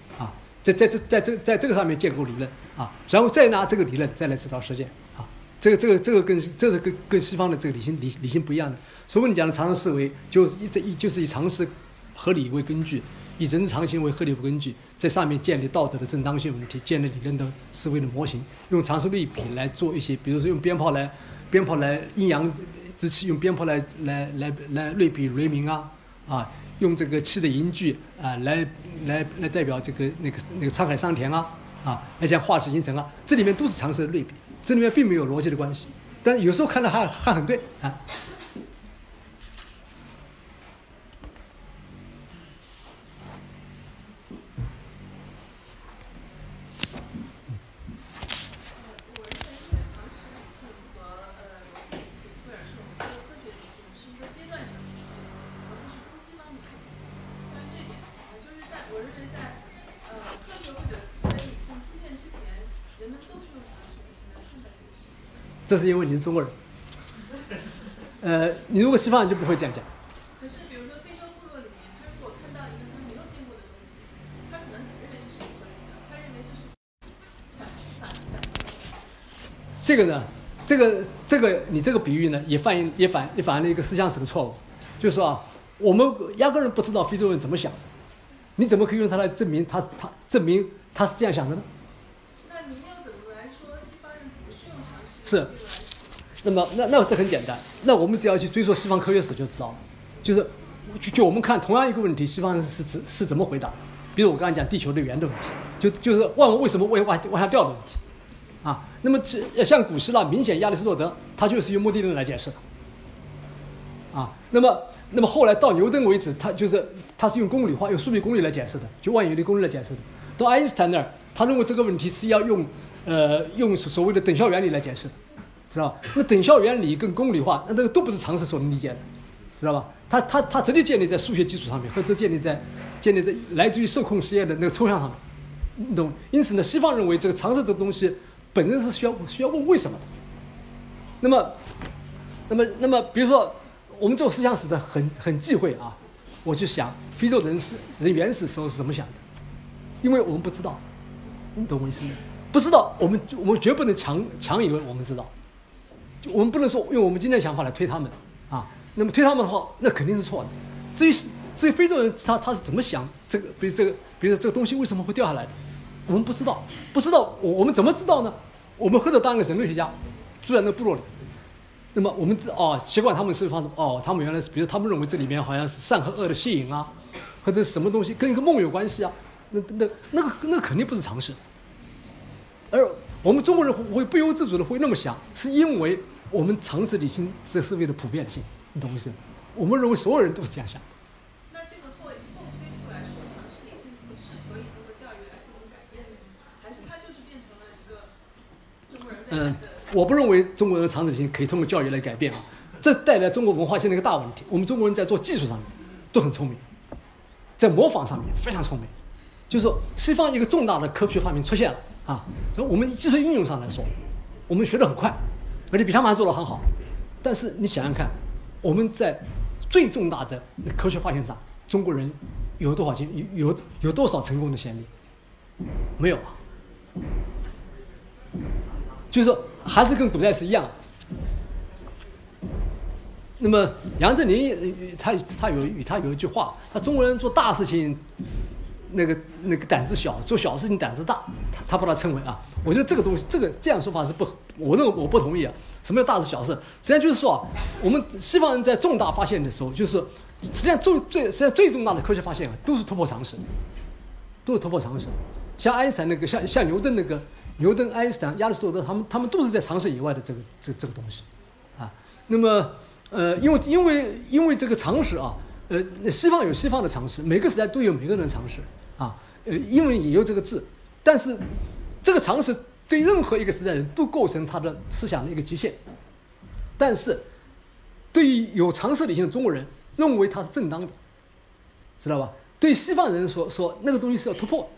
在在这在这在这个上面建构理论啊，然后再拿这个理论再来指导实践啊，这个这个这个跟这个跟跟西方的这个理性理理性不一样的。所以你讲的常识思维，就是以这一就是以常识合理为根据。以人常行为合理为根据，在上面建立道德的正当性问题，建立理论的思维的模型，用常识类比来做一些，比如说用鞭炮来，鞭炮来阴阳之气，用鞭炮来来来来类比雷鸣啊，啊，用这个气的凝聚啊来来来代表这个那个那个沧海桑田啊，啊，来讲化石形成啊，这里面都是常识的类比，这里面并没有逻辑的关系，但有时候看着还还很对啊。这是因为你是中国人，呃，你如果西方人就不会这样讲。可是，比如说非洲部落里面，他如果看到一个他没有见过的东西，他可能认为这是不合理的，他认为这是这个呢，这个这个你这个比喻呢，也反映也反也反映了一个思想史的错误，就是说啊，我们压根儿不知道非洲人怎么想，你怎么可以用它来证明他他证明他是这样想的呢？是，那么那那这很简单，那我们只要去追溯西方科学史就知道了，就是就就我们看同样一个问题，西方人是是是怎么回答？比如我刚才讲地球的圆的问题，就就是万物为什么会往往下掉的问题，啊，那么像古希腊，明显亚里士多德他就是用目的论来解释的，啊，那么那么后来到牛顿为止，他就是他是用公理化、用数学公理来解释的，就万有引力公理来解释的。到爱因斯坦那儿，他认为这个问题是要用。呃，用所谓的等效原理来解释，知道？那等效原理跟公理化，那这个都不是常识所能理解的，知道吧？它它它直接建立在数学基础上面，或者建立在建立在来自于受控实验的那个抽象上面，你懂？因此呢，西方认为这个常识这东西本身是需要需要问为什么的。那么，那么那么，比如说我们做思想史的很很忌讳啊，我就想非洲人是人原始时候是怎么想的，因为我们不知道，你懂我意思吗？不知道，我们我们绝不能强强以为我们知道，我们不能说用我们今天的想法来推他们啊。那么推他们的话，那肯定是错的。至于至于非洲人他他是怎么想这个，比如这个，比如说这个东西为什么会掉下来的，我们不知道，不知道我我们怎么知道呢？我们或者当一个人类学家住在那部落里，那么我们知哦，习惯他们思维方式哦，他们原来是比如他们认为这里面好像是善和恶的吸引啊，或者什么东西跟一个梦有关系啊，那那那个那肯定不是常识。而我们中国人会不由自主的会那么想，是因为我们常识理性这是为了普遍性，你懂我意思？我们认为所有人都是这样想。那这个后后推出来说，常识理性是可以通过教育来进行改变的，还是它就是变成了一个中国人嗯，我不认为中国人的常识理性可以通过教育来改变啊，这带来中国文化现在一个大问题。我们中国人在做技术上面都很聪明，在模仿上面非常聪明，就是说西方一个重大的科学发明出现了。啊，所以我们技术应用上来说，我们学得很快，而且比他们还做得很好。但是你想想看，我们在最重大的科学发现上，中国人有多少经有有多少成功的先例？没有。就是说，还是跟古代是一样。那么杨振宁他他有他有一句话，他中国人做大事情。那个那个胆子小，做小事情胆子大，他他把它称为啊，我觉得这个东西，这个这样说法是不，我认为我不同意啊。什么叫大事小事？实际上就是说啊，我们西方人在重大发现的时候，就是实际上最最实际上最重大的科学发现啊，都是突破常识，都是突破常识。像爱因斯坦那个，像像牛顿那个牛顿、爱因斯坦、亚里士多德，他们他们都是在常识以外的这个这这个东西，啊，那么呃，因为因为因为这个常识啊，呃，西方有西方的常识，每个时代都有每个人的常识啊，呃，英文也有这个字，但是这个常识对任何一个时代人都构成他的思想的一个极限，但是对于有常识理性的中国人，认为它是正当的，知道吧？对西方人说说那个东西是要突破。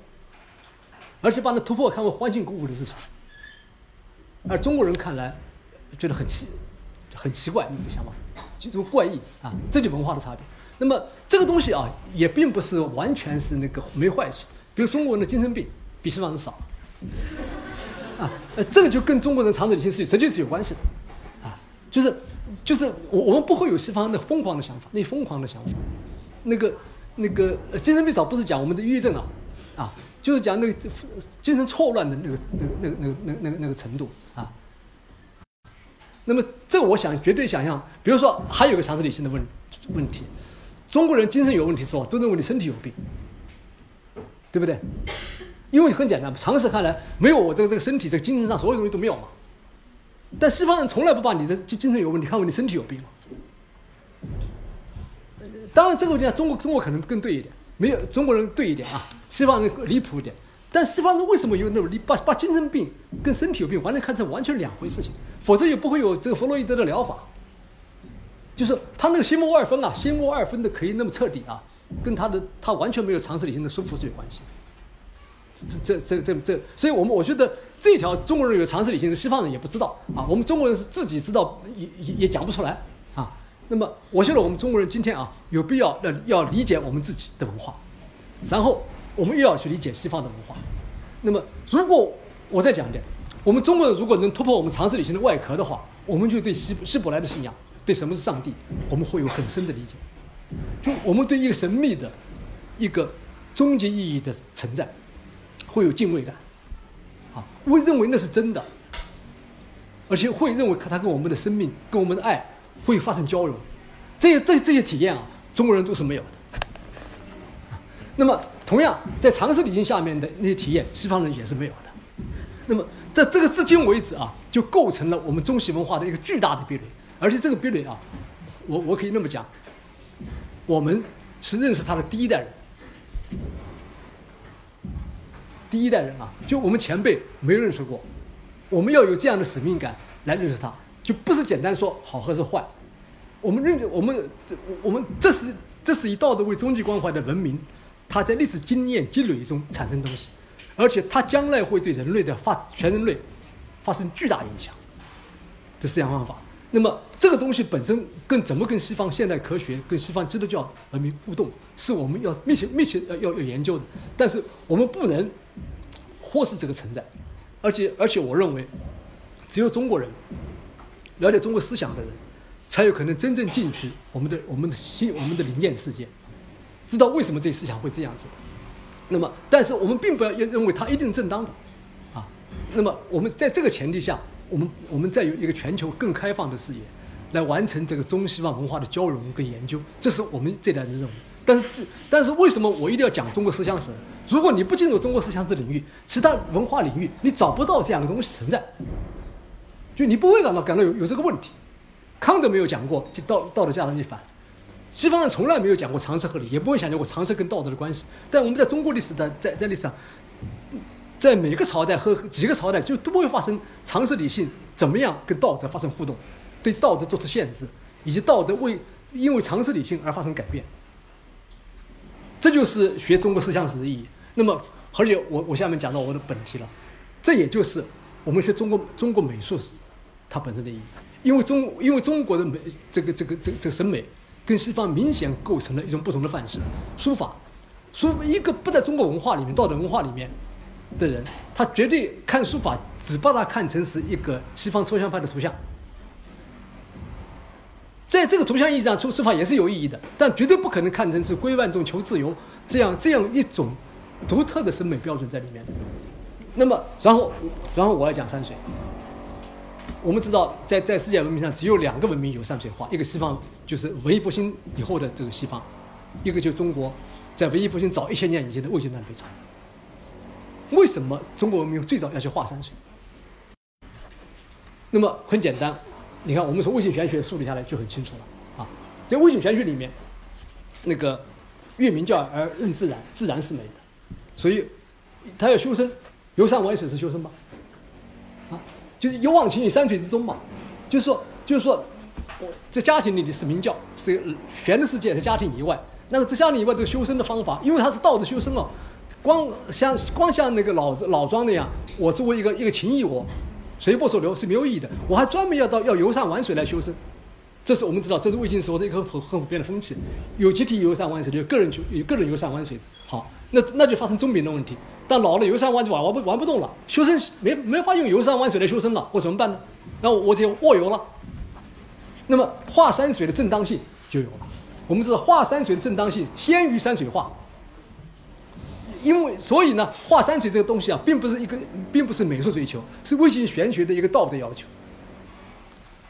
而且把那突破看为欢欣鼓舞的事情，而中国人看来觉得很奇，很奇怪，你这想法，就这么怪异啊，这就文化的差别。那么这个东西啊，也并不是完全是那个没坏处。比如中国人的精神病比西方人少，啊，呃，这个就跟中国人常识理性是实际是有关系的，啊，就是就是我我们不会有西方的疯狂的想法，那疯狂的想法，那个那个精神病少不是讲我们的抑郁症啊，啊。就是讲那个精神错乱的那个、那个、那个、那个、那个、那个、那个程度啊。那么，这我想绝对想象，比如说还有个常识理性的问问题：中国人精神有问题时候，都认为你身体有病，对不对？因为很简单，常识看来，没有我这个这个身体，这个精神上所有东西都没有嘛。但西方人从来不把你的精精神有问题看为你身体有病嘛。当然，这个问题中国中国可能更对一点。没有中国人对一点啊，西方人离谱一点。但西方人为什么有那种离把把精神病跟身体有病完全看成完全两回事情？否则也不会有这个弗洛伊德的疗法。就是他那个心魔二分啊，心魔二分的可以那么彻底啊，跟他的他完全没有常识理性的束缚是有关系。这这这这这，所以我们我觉得这条中国人有常识理性，西方人也不知道啊。我们中国人是自己知道也也也讲不出来啊。那么，我觉得我们中国人今天啊，有必要要要理解我们自己的文化，然后我们又要去理解西方的文化。那么，如果我再讲一点，我们中国人如果能突破我们常识理性的外壳的话，我们就对希希伯来的信仰，对什么是上帝，我们会有很深的理解。就我们对一个神秘的、一个终极意义的存在，会有敬畏感，啊，会认为那是真的，而且会认为它跟我们的生命、跟我们的爱。会发生交融，这些这些这些体验啊，中国人都是没有的。那么，同样在常识理性下面的那些体验，西方人也是没有的。那么，在这个至今为止啊，就构成了我们中西文化的一个巨大的壁垒。而且这个壁垒啊，我我可以那么讲，我们是认识他的第一代人，第一代人啊，就我们前辈没认识过，我们要有这样的使命感来认识他。就不是简单说好还是坏，我们认我们我们这是这是以道德为终极关怀的文明，它在历史经验积累中产生东西，而且它将来会对人类的发全人类发生巨大影响的思想方法。那么这个东西本身跟怎么跟西方现代科学、跟西方基督教文明互动，是我们要密切密切要要要研究的。但是我们不能忽视这个存在，而且而且我认为，只有中国人。了解中国思想的人，才有可能真正进去我们的我们的心我们的理念世界，知道为什么这思想会这样子。那么，但是我们并不要认为它一定正当的，啊。那么，我们在这个前提下，我们我们再有一个全球更开放的视野，来完成这个中西方文化的交融跟研究，这是我们这代的任务。但是，但是为什么我一定要讲中国思想史？如果你不进入中国思想史领域，其他文化领域你找不到这样的东西存在。就你不会感到感到有有这个问题，康德没有讲过道道德价值逆反，西方人从来没有讲过常识和理，也不会想象过常识跟道德的关系。但我们在中国历史的在在历史上，在每个朝代和几个朝代就都会发生常识理性怎么样跟道德发生互动，对道德做出限制，以及道德为因为常识理性而发生改变。这就是学中国思想史的意义。那么，而且我我下面讲到我的本题了，这也就是我们学中国中国美术史。它本身的意义，因为中因为中国的美这个这个这个这个审美跟西方明显构成了一种不同的范式。书法，书一个不在中国文化里面、道德文化里面的人，他绝对看书法只把它看成是一个西方抽象派的图像。在这个图像意义上，出书法也是有意义的，但绝对不可能看成是归万众求自由这样这样一种独特的审美标准在里面。那么，然后然后我要讲山水。我们知道，在在世界文明上，只有两个文明有山水画，一个西方就是文艺复兴以后的这个西方，一个就中国，在文艺复兴早一千年以前的魏晋南北朝。为什么中国文明最早要去画山水？那么很简单，你看我们从魏晋玄学梳理下来就很清楚了啊。在魏晋玄学里面，那个越明教而任自然，自然是美的，所以他要修身，游山玩水是修身吗？啊，就是有忘情于山水之中嘛。就是说，就是说，我在家庭里的是明教，是玄的世界，在家庭以外。那么在家庭以外，这个修身的方法，因为他是道德修身哦，光像光像那个老子老庄那样，我作为一个一个情义我。随波逐流是没有意义的，我还专门要到要游山玩水来修身，这是我们知道，这是魏晋时候的一个很很普遍的风气，有集体游山玩水的，有个人去有个人游山玩水。好，那那就发生中病的问题，但老了游山玩水玩玩不玩不动了，修身没没法用游山玩水来修身了，我怎么办呢？那我只有卧游了。那么画山水的正当性就有了，我们知道画山水的正当性先于山水画。因为，所以呢，画山水这个东西啊，并不是一个，并不是美术追求，是魏晋玄学的一个道德要求。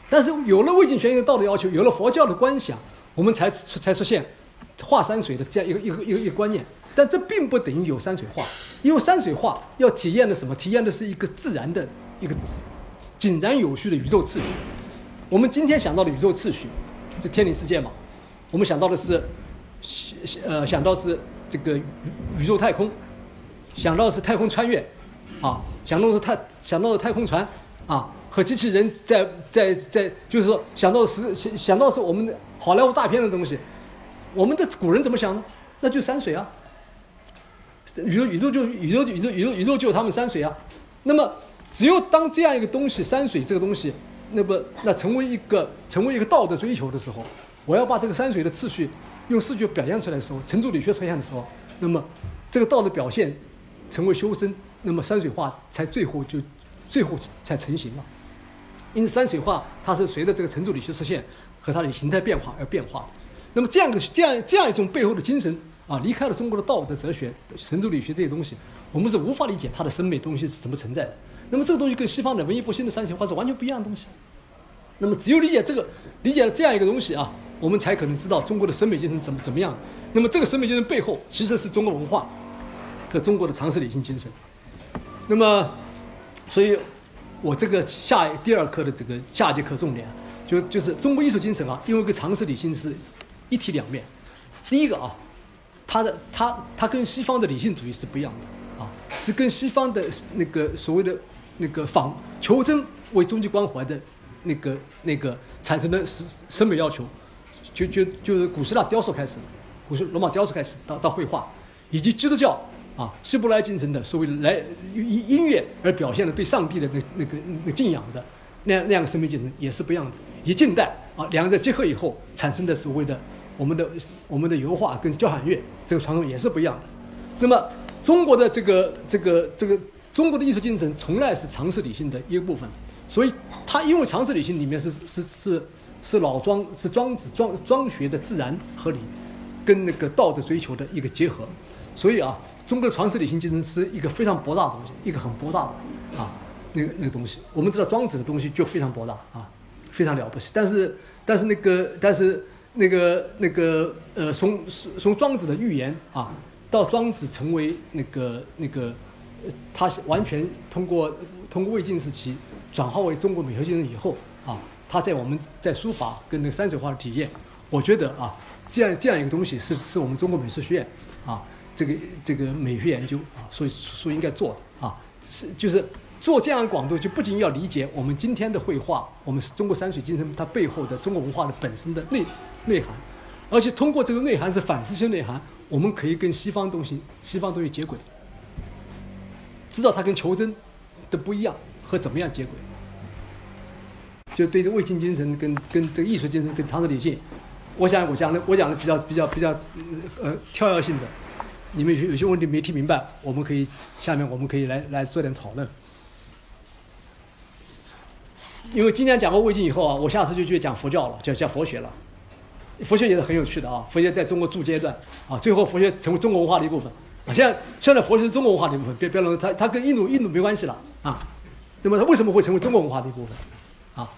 但是有了魏晋玄学的道德要求，有了佛教的观想，我们才才出现画山水的这样一个一个一个一个观念。但这并不等于有山水画，因为山水画要体验的什么？体验的是一个自然的一个井然有序的宇宙秩序。我们今天想到的宇宙秩序，这天理世界嘛，我们想到的是，呃，想到是。这个宇宇宙太空，想到是太空穿越，啊，想到是太想到的太空船，啊，和机器人在在在，就是说想到是想想到是我们的好莱坞大片的东西，我们的古人怎么想呢？那就山水啊，宇宙宇宙就宇宙宇宙宇宙宇宙就他们山水啊。那么只有当这样一个东西山水这个东西，那么那成为一个成为一个道德追求的时候，我要把这个山水的次序。用视觉表现出来的时候，程朱理学出现的时候，那么这个道的表现成为修身，那么山水画才最后就最后才成型了。因此，山水画它是随着这个程朱理学出现和它的形态变化而变化的。那么这样的这样这样一种背后的精神啊，离开了中国的道德哲学、程朱理学这些东西，我们是无法理解它的审美东西是怎么存在的。那么这个东西跟西方的文艺复兴的山水画是完全不一样的东西。那么只有理解这个，理解了这样一个东西啊。我们才可能知道中国的审美精神怎么怎么样。那么，这个审美精神背后其实是中国文化和中国的常识理性精神。那么，所以，我这个下第二课的这个下节课重点，就就是中国艺术精神啊，因为跟常识理性是一体两面。第一个啊，它的它它跟西方的理性主义是不一样的啊，是跟西方的那个所谓的那个仿求真为终极关怀的那个那个产生的审审美要求。就就就是古希腊雕塑开始，古希罗马雕塑开始到到绘画，以及基督教啊希伯来精神的所谓来音音乐而表现的对上帝的那那个那个敬仰的那样那样的生命精神也是不一样的。以近代啊两者结合以后产生的所谓的我们的我们的油画跟交响乐这个传统也是不一样的。那么中国的这个这个这个中国的艺术精神从来是常识理性的一个部分，所以它因为常识理性里面是是。是是老庄，是庄子庄庄学的自然合理，跟那个道德追求的一个结合，所以啊，中国的常识理性精神是一个非常博大的东西，一个很博大的啊，那个那个东西。我们知道庄子的东西就非常博大啊，非常了不起。但是但是那个但是那个那个呃，从从庄子的寓言啊，到庄子成为那个那个，他完全通过通过魏晋时期转化为中国美学精神以后啊。他在我们在书法跟那个山水画的体验，我觉得啊，这样这样一个东西是是我们中国美术学院啊，这个这个美学研究啊，所以所应该做的啊，是就是做这样的广度，就不仅要理解我们今天的绘画，我们是中国山水精神它背后的中国文化的本身的内内涵，而且通过这个内涵是反思性内涵，我们可以跟西方东西西方东西接轨，知道它跟求真的不一样和怎么样接轨。就对这魏晋精神跟跟这个艺术精神跟常识理性，我想我讲的我讲的比较比较比较呃跳跃性的，你们有有些问题没听明白，我们可以下面我们可以来来做点讨论。因为今天讲过魏晋以后啊，我下次就去讲佛教了，讲讲佛学了。佛学也是很有趣的啊，佛学在中国筑阶段啊，最后佛学成为中国文化的一部分啊。现在现在佛学是中国文化的一部分，别别弄它它跟印度印度没关系了啊。那么它为什么会成为中国文化的一部分啊？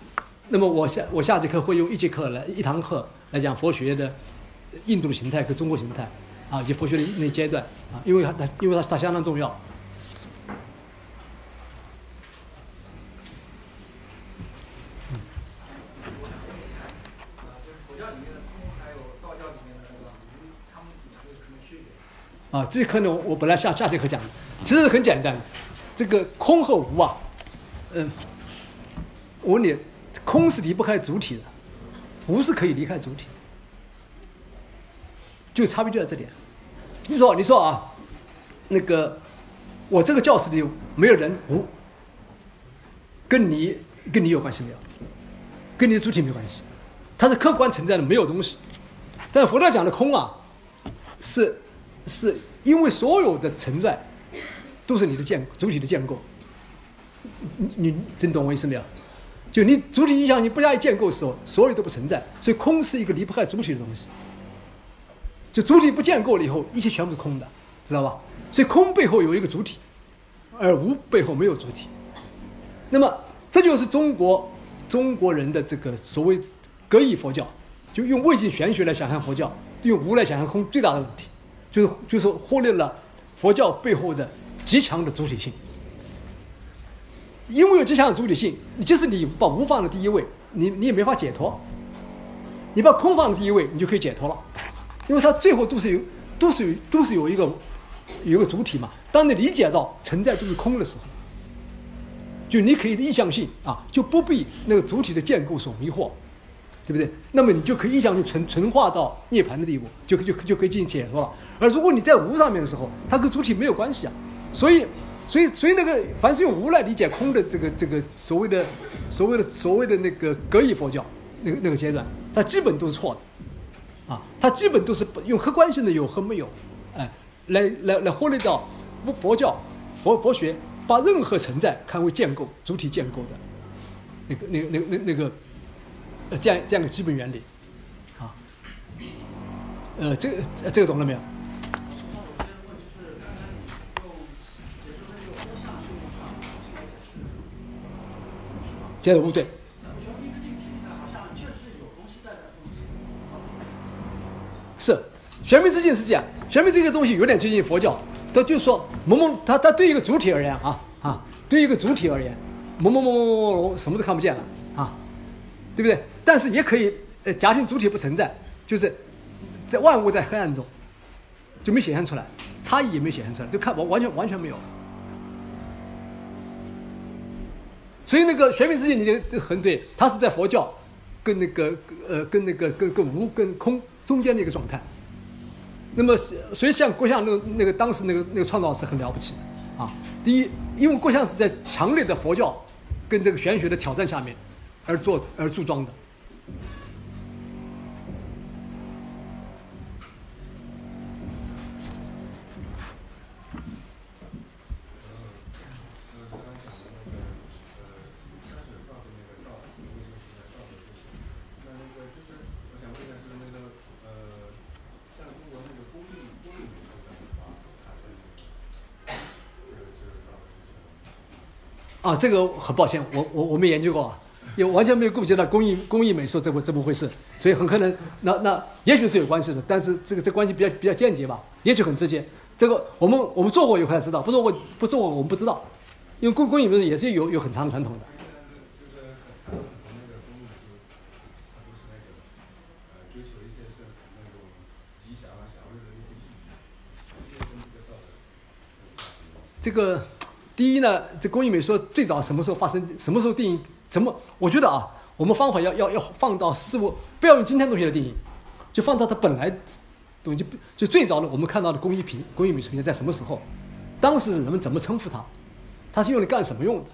那么我下我下节课会用一节课来一堂课来讲佛学的印度的形态和中国形态啊，以及佛学的那阶段啊，因为它因为它它相当重要。啊，这节课呢，我本来下下节课讲的，其实很简单，这个空和无啊，嗯，我问你，空是离不开主体的，无是可以离开主体，就差别就在这点。你说，你说啊，那个我这个教室里没有人无，跟你跟你有关系没有？跟你的主体没关系，它是客观存在的，没有东西。但佛教讲的空啊，是是因为所有的存在都是你的建主体的建构。你你真懂我意思没有？就你主体影响你不加以建构的时候，所有都不存在。所以空是一个离不开主体的东西。就主体不建构了以后，一切全部是空的，知道吧？所以空背后有一个主体，而无背后没有主体。那么这就是中国。中国人的这个所谓格义佛教，就用魏晋玄学来想象佛教，用无来想象空，最大的问题就是就是忽略了佛教背后的极强的主体性。因为有极强的主体性，即使你把无放在第一位，你你也没法解脱；你把空放在第一位，你就可以解脱了。因为它最后都是有都是有都是有一个有一个主体嘛。当你理解到存在都是空的时候。就你可以意向性啊，就不被那个主体的建构所迷惑，对不对？那么你就可以意向性纯纯化到涅槃的地步，就就就可以进行解脱了。而如果你在无上面的时候，它跟主体没有关系啊。所以，所以，所以那个凡是用无来理解空的这个这个所谓的所谓的所谓的那个格义佛教那个那个阶段，它基本都是错的，啊，它基本都是用客观性的有和没有，哎，来来来忽略掉佛佛教佛佛学。把任何存在看为建构主体建构的，那个、那个、那、那、那个，呃，这样这样的基本原理，啊，呃，这个这个懂了没有？接着误对。是，玄冥之境是这样，玄冥这个东西有点接近佛教。它就是说某某，他他对一个主体而言啊啊，对一个主体而言，某某某某某某什么都看不见了啊，对不对？但是也可以，呃，假定主体不存在，就是在万物在黑暗中，就没显现出来，差异也没显现出来，就看完完全完全没有。所以那个玄冥之界，你这很对，它是在佛教跟那个呃跟那个跟跟无跟空中间的一个状态。那么，所以像郭象那个那个当时那个那个创造是很了不起的，啊，第一，因为郭象是在强烈的佛教跟这个玄学的挑战下面而做而铸装的。啊，这个很抱歉，我我我没研究过，也完全没有顾及到工艺工艺美术这么这么回事，所以很可能那那也许是有关系的，但是这个这关系比较比较间接吧，也许很直接。这个我们我们做过以后才知道，不做过不做过我们不知道，因为工工艺美术也是有有很长传统的。这个。第一呢，这工艺美术最早什么时候发生？什么时候定义？什么？我觉得啊，我们方法要要要放到事物，不要用今天东西来定义，就放到它本来东西，就最早的我们看到的工艺品、工艺美术品在什么时候？当时人们怎么称呼它？它是用来干什么用的？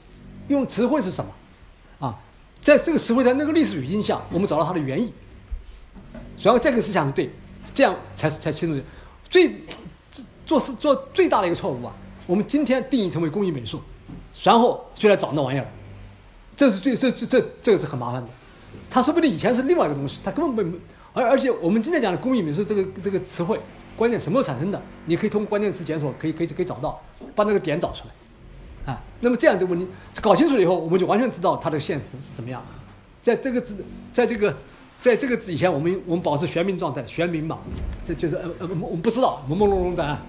用词汇是什么？啊，在这个词汇在那个历史语境下，我们找到它的原意。主要这个思想是对，这样才才清楚。最做事做最大的一个错误啊！我们今天定义成为工艺美术，然后就来找那玩意儿，这是最这这这这个是很麻烦的。他说不定以前是另外一个东西，他根本没而而且我们今天讲的工艺美术这个这个词汇关键什么时候产生的？你可以通过关键词检索可以可以可以找到，把那个点找出来，啊，那么这样的问题搞清楚了以后，我们就完全知道它的现实是怎么样。在这个字，在这个在这个字以前，我们我们保持玄冥状态，玄冥嘛，这就是呃呃我们不知道朦朦胧胧的啊。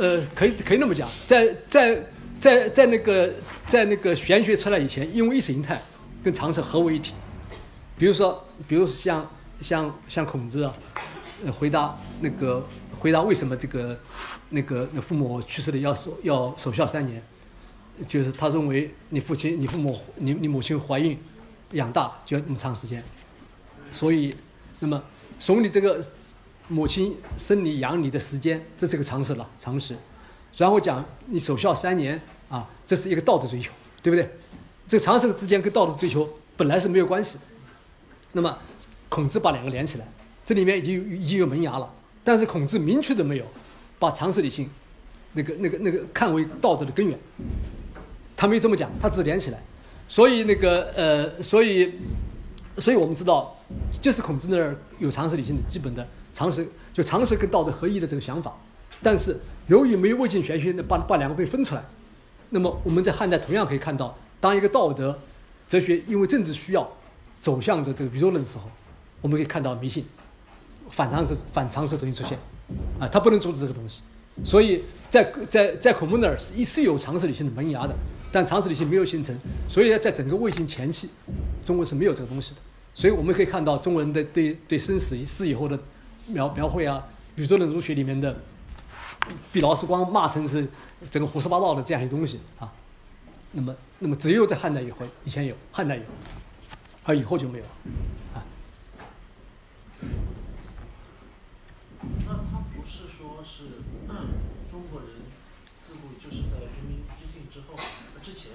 呃，可以可以那么讲，在在在在那个在那个玄学出来以前，因为意识形态跟常识合为一体。比如说，比如像像像孔子啊，回答那个回答为什么这个那个父母去世了要守要守孝三年，就是他认为你父亲、你父母、你你母亲怀孕养大就要那么长时间，所以那么从你这个母亲生你养你的时间，这是个常识了常识。然后讲你守孝三年啊，这是一个道德追求，对不对？这个常识之间跟道德追求本来是没有关系的。那么孔子把两个连起来，这里面已经已经有萌芽了，但是孔子明确的没有把常识理性那个那个那个看为道德的根源，他没这么讲，他只是连起来。所以那个呃，所以所以我们知道，就是孔子那儿有常识理性的基本的常识，就常识跟道德合一的这个想法。但是由于没有魏晋玄学，把把两个被分出来，那么我们在汉代同样可以看到，当一个道德哲学因为政治需要走向着这个宇宙论的时候，我们可以看到迷信、反常识、反常识的东西出现，啊，它不能阻止这个东西。所以在在在孔孟那儿是一是有常识理性的萌芽的，但常识理性没有形成，所以在整个魏晋前期，中国是没有这个东西的。所以我们可以看到中国人的对对生死死以后的描描绘啊，宇宙的儒学里面的。被老师光骂成是整个胡说八道的这样一些东西啊，那么那么只有在汉代以后，以前有汉代有，而以后就没有啊。那他不是说是 中国人自古就是在殖民之境之后之前，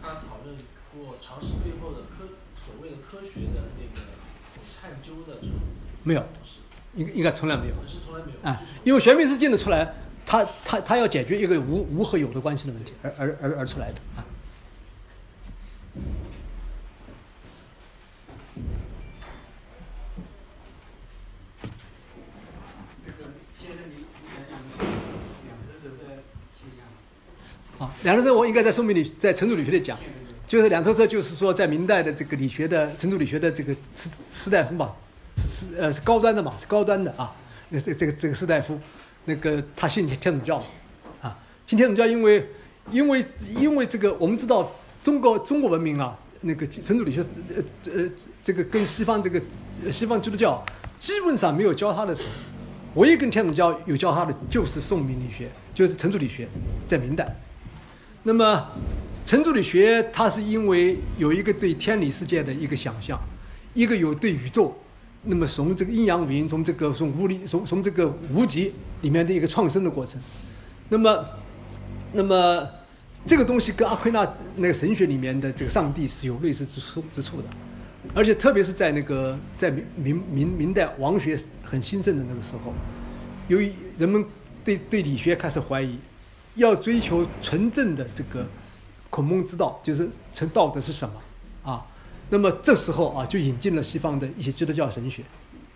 他讨论过常识背后的科所谓的科学的那个探究的这种没有应应该从来没有。是从来没有，啊，因为玄冥之境的出来，他他他要解决一个无无和有的关系的问题，而而而而出来的啊。那个现在你你来讲两头车我应该在说明里，在程度理学里讲，就是两头车，就是说在明代的这个理学的程度理学的这个士士大夫嘛，是呃是高端的嘛，是高端的啊。那这这个这个士大夫，那个他信天主教，啊，信天主教，因为因为因为这个我们知道中国中国文明啊，那个程度理学呃呃这个跟西方这个西方基督教基本上没有交叉的时候，唯一跟天主教有交叉的就是宋明理学，就是程度理学，在明代。那么，程度理学它是因为有一个对天理世界的一个想象，一个有对宇宙，那么从这个阴阳五行，从这个从无理，从从这个无极里面的一个创生的过程。那么，那么这个东西跟阿奎那那个神学里面的这个上帝是有类似之处之处的，而且特别是在那个在明明明明代王学很兴盛的那个时候，由于人们对对理学开始怀疑，要追求纯正的这个孔孟之道，就是成道德是什么？那么这时候啊，就引进了西方的一些基督教神学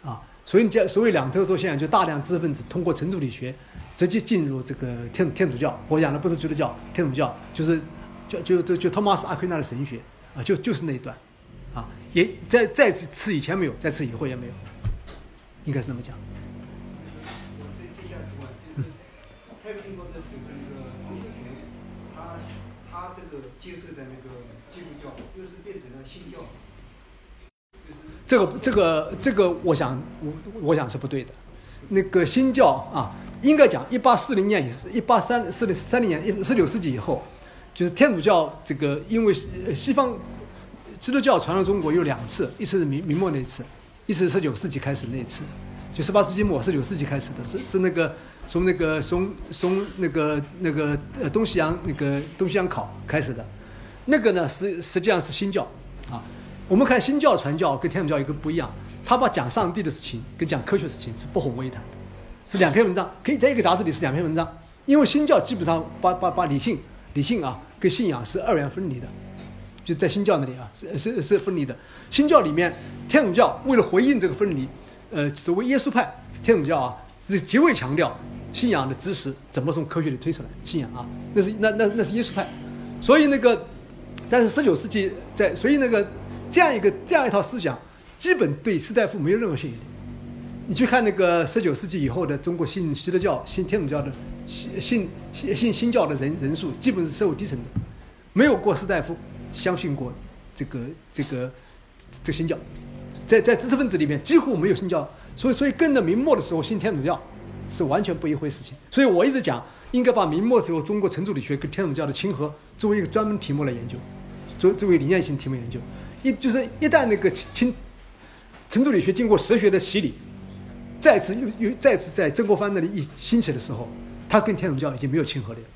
啊，所以你这所谓两特说现象，就大量知识分子通过程度理学直接进入这个天天主教。我讲的不是基督教，天主教就是就就就就托马斯阿奎那的神学啊，就就是那一段啊，也在在此此以前没有，在此以后也没有，应该是那么讲。这个这个这个，我想我我想是不对的。那个新教啊，应该讲一八四零年也是一八三四零三零年一十九世纪以后，就是天主教这个，因为西方基督教传到中国有两次，一次是明明末那一次，一次是十九世纪开始那一次，就十八世纪末十九世纪开始的，是是那个从那个从从那个那个呃东西洋那个东西洋考开始的，那个呢实实际上是新教啊。我们看新教传教跟天主教一个不一样，他把讲上帝的事情跟讲科学的事情是不混为一谈的，是两篇文章，可以在一个杂志里是两篇文章。因为新教基本上把把把理性理性啊跟信仰是二元分离的，就在新教那里啊是是是分离的。新教里面，天主教为了回应这个分离，呃，所谓耶稣派是天主教啊是极为强调信仰的知识怎么从科学里推出来，信仰啊那是那那那是耶稣派，所以那个，但是十九世纪在所以那个。这样一个这样一套思想，基本对士大夫没有任何吸引力。你去看那个十九世纪以后的中国信基督教、信天主教的信信信信新教的人人数基本是社会低层的，没有过士大夫相信过这个这个这个新教，在在知识分子里面几乎没有信教，所以所以跟着明末的时候信天主教是完全不一回事情。所以我一直讲，应该把明末时候中国程朱理学跟天主教的亲和作为一个专门题目来研究，作作为理念性题目研究。一就是一旦那个清程朱理学经过哲学的洗礼，再次又又再次在曾国藩那里一兴起的时候，他跟天主教已经没有亲和力了。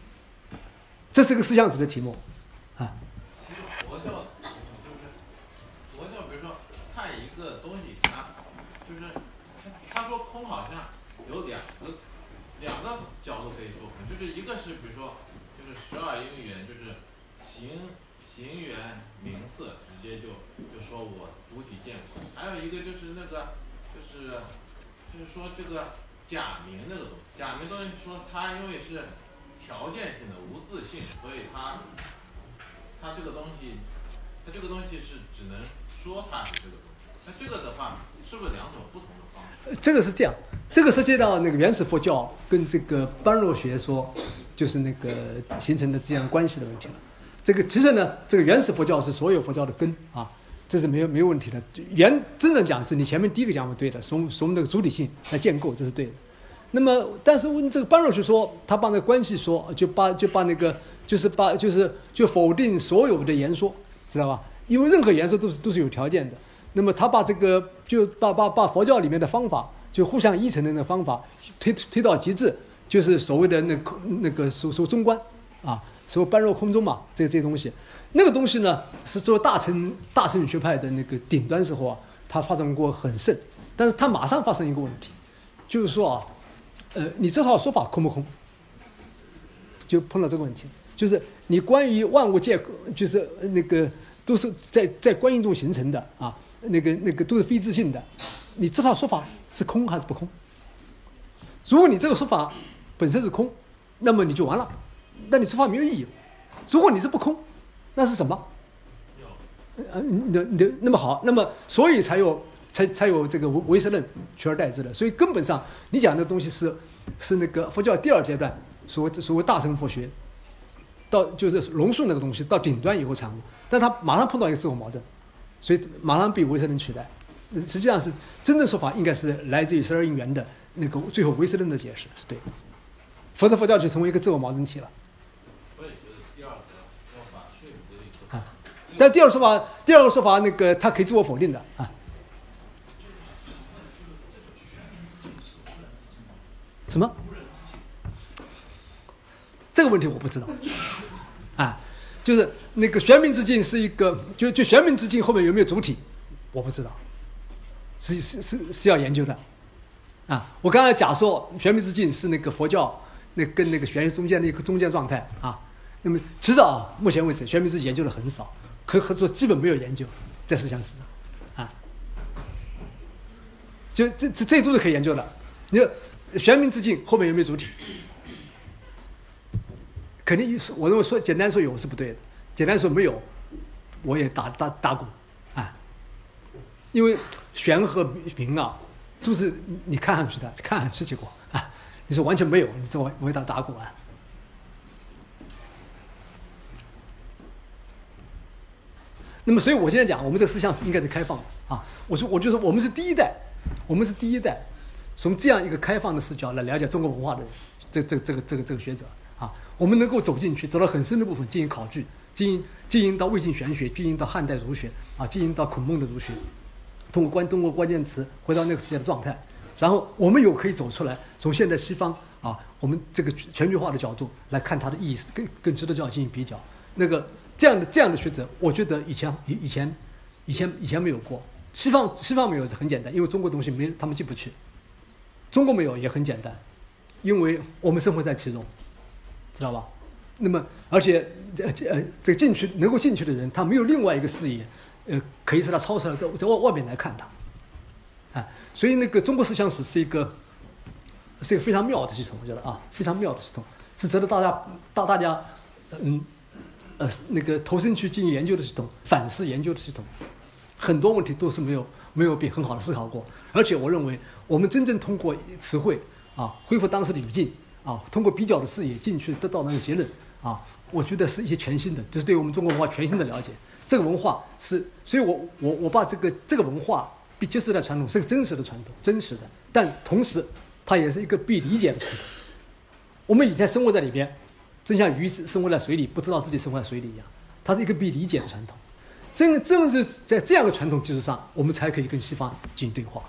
这是个思想史的题目，啊，其实佛教就是佛教，比如说看一个东西，它就是他他说空好像有两个两个角度可以说空，就是一个是比如说就是十二因缘，就是形形缘名色，直接就就说我主体见空，还有一个就是那个就是就是说这个假名那个东西，假名东西说它因为是条件性的无自性，所以它它这个东西，它这个东西是只能说它是这个东西。那这个的话，是不是两种不同的方式？这个是这样，这个涉及到那个原始佛教跟这个般若学说，就是那个形成的这样关系的问题了。这个其实呢，这个原始佛教是所有佛教的根啊，这是没有没有问题的。原真正讲，是你前面第一个讲法对的，从从那个主体性来建构，这是对的。那么，但是问这个般若学说，他把那个关系说，就把就把那个就是把就是就否定所有的言说，知道吧？因为任何言说都是都是有条件的。那么他把这个就把把把佛教里面的方法，就互相依存的那个方法推推到极致，就是所谓的那那个所说中观啊，说般若空中嘛，这这些东西，那个东西呢是作为大乘大乘学派的那个顶端时候啊，它发展过很盛，但是它马上发生一个问题，就是说啊，呃，你这套说法空不空？就碰到这个问题，就是你关于万物界就是那个都是在在观音中形成的啊，那个那个都是非自性的，你这套说法是空还是不空？如果你这个说法本身是空，那么你就完了，那你说法没有意义。如果你是不空，那是什么？呃，你的你的那么好，那么所以才有才才有这个唯唯识论取而代之的。所以根本上你讲的东西是是那个佛教第二阶段所谓所谓大乘佛学，到就是龙树那个东西到顶端以后产物，但他马上碰到一个自我矛盾，所以马上被唯识论取代。呃实际上是真正说法应该是来自于十二因缘的那个最后唯识论的解释是对的，否则佛教就成为一个自我矛盾体了。但第二个说法，第二个说法，那个它可以自我否定的啊。什么？这个问题我不知道。啊，就是那个玄冥之境是一个，就就玄冥之境后面有没有主体，我不知道，是是是是要研究的。啊，我刚才假说玄冥之境是那个佛教那跟那个玄学中间的一个中间状态啊。那么其实啊，目前为止玄冥之境研究的很少，可合作基本没有研究在思想史上啊。就这这这都是可以研究的。你说玄冥之境后面有没有主体？肯定是，我认为说简单说有是不对的，简单说没有，我也打打打鼓啊。因为玄和冥啊，都是你看上去的，看上去结果啊。你说完全没有，你这我我也打打鼓啊。那么，所以我现在讲，我们这个思想是应该是开放的啊。我说，我就说，我们是第一代，我们是第一代，从这样一个开放的视角来了解中国文化的，这这这个这个这个学者啊，我们能够走进去，走到很深的部分进行考据，经营经营到魏晋玄学，经营到汉代儒学啊，经营到孔孟的儒学，通过关通过关键词回到那个时代的状态，然后我们有可以走出来，从现在西方啊，我们这个全球化的角度来看它的意思，跟跟基督教进行比较，那个这样的这样的学者，我觉得以前以以前以前以前没有过，西方西方没有是很简单，因为中国东西没他们进不去，中国没有也很简单，因为我们生活在其中，知道吧？那么而且这这呃这个进去能够进去的人，他没有另外一个视野，呃，可以是他超出来在在外外面来看他，啊，所以那个中国思想史是一个是一个非常妙的系统，我觉得啊，非常妙的系统，是值得大家大大家嗯呃那个投身去进行研究的系统，反思研究的系统，很多问题都是没有没有被很好的思考过，而且我认为我们真正通过词汇啊恢复当时的语境啊，通过比较的视野进去得到那个结论啊，我觉得是一些全新的，就是对我们中国文化全新的了解。这个文化是，所以我我我把这个这个文化比揭示的传统是个真实的传统，真实的，但同时它也是一个被理解的传统。我们以前生活在里边，正像鱼生活在水里，不知道自己生活在水里一样，它是一个被理解的传统。正正是在这样的传统基础上，我们才可以跟西方进行对话。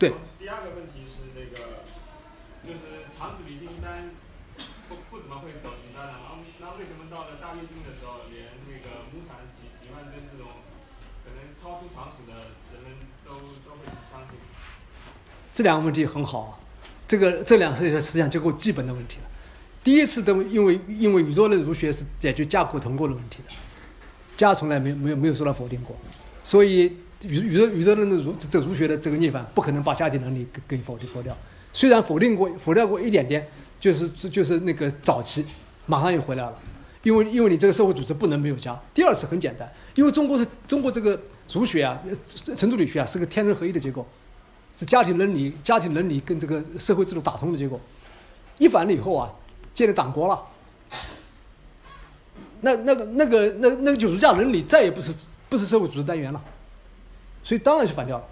基这两个问题很好啊，这个这两个是思想结构基本的问题了。第一次的，因为因为宇宙论儒学是解决家国同构的问题的，家从来没有没有没有受到否定过，所以宇宇宙宇宙论的儒这儒学的这个逆反不可能把家庭伦理给给否定否掉。虽然否定过否掉过一点点，就是就是那个早期马上又回来了，因为因为你这个社会组织不能没有家。第二次很简单，因为中国是中国这个儒学啊，呃程度理学啊是个天人合一的结构。是家庭伦理、家庭伦理跟这个社会制度打通的结果。一反了以后啊，建立党国了，那那个那个那那个就儒家伦理再也不是不是社会组织单元了，所以当然就反掉了。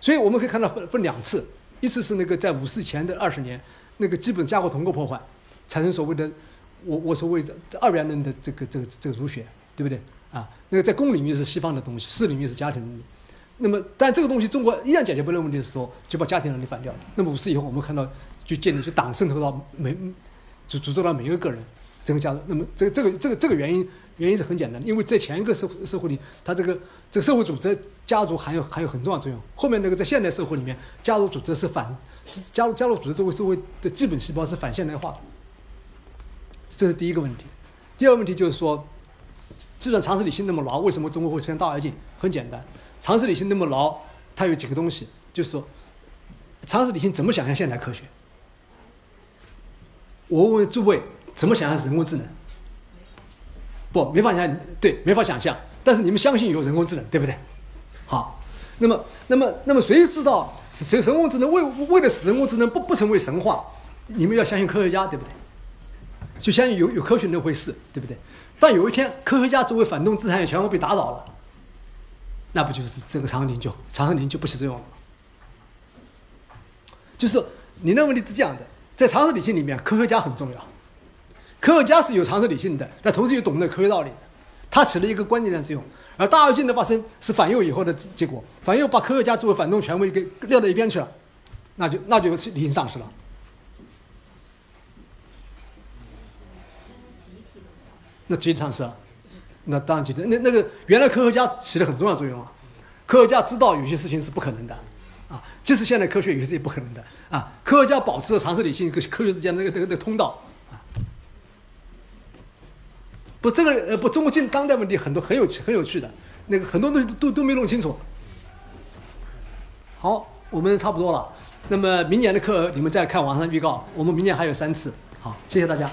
所以我们可以看到分分两次，一次是那个在五四前的二十年，那个基本家国同构破坏，产生所谓的我我所谓的二元论的这个这个这个儒学，对不对啊？那个在公领域是西方的东西，私领域是家庭伦理。那么，但这个东西中国依然解决不了问题的时候，就把家庭伦理反掉了。那么五四以后，我们看到就建立就党渗透到每组组织到每一个个人，整个家族。那么这个这个这个这个原因原因是很简单的，因为在前一个社社会里，它这个这个社会组织家族含有含有很重要作用。后面那个在现代社会里面，家族组织是反是家家族组织作为社会的基本细胞是反现代化的，这是第一个问题。第二个问题就是说，既然常识理性那么牢，为什么中国会出现大跃进？很简单。常识理性那么牢，它有几个东西，就是说，常识理性怎么想象现代科学？我问诸位，怎么想象人工智能？不，没法想，对，没法想象。但是你们相信有人工智能，对不对？好，那么，那么，那么谁知道谁人工智能为为了使人工智能不不成为神话，你们要相信科学家，对不对？就相信有有科学那回事，对不对？但有一天，科学家作为反动资产也全部被打倒了。那不就是这个常识理就常识理就不起作用了吗？就是你那问题是这样的，在常识理性里面，科学家很重要，科学家是有常识理性的，但同时又懂得科学道理的，它起了一个关键的作用。而大跃进的发生是反右以后的结果，反右把科学家作为反动权威给撂到一边去了，那就那就理性丧失了。那集体丧失了。那当然，记得那那个原来科学家起了很重要作用啊，科学家知道有些事情是不可能的，啊，即使现在科学有些是也不可能的。啊，科学家保持了常识理性跟科学之间那个那个那个通道。啊，不，这个呃不，中国近当代问题很多很有趣很有趣的，那个很多东西都都没弄清楚。好，我们差不多了，那么明年的课你们再看网上预告，我们明年还有三次，好，谢谢大家。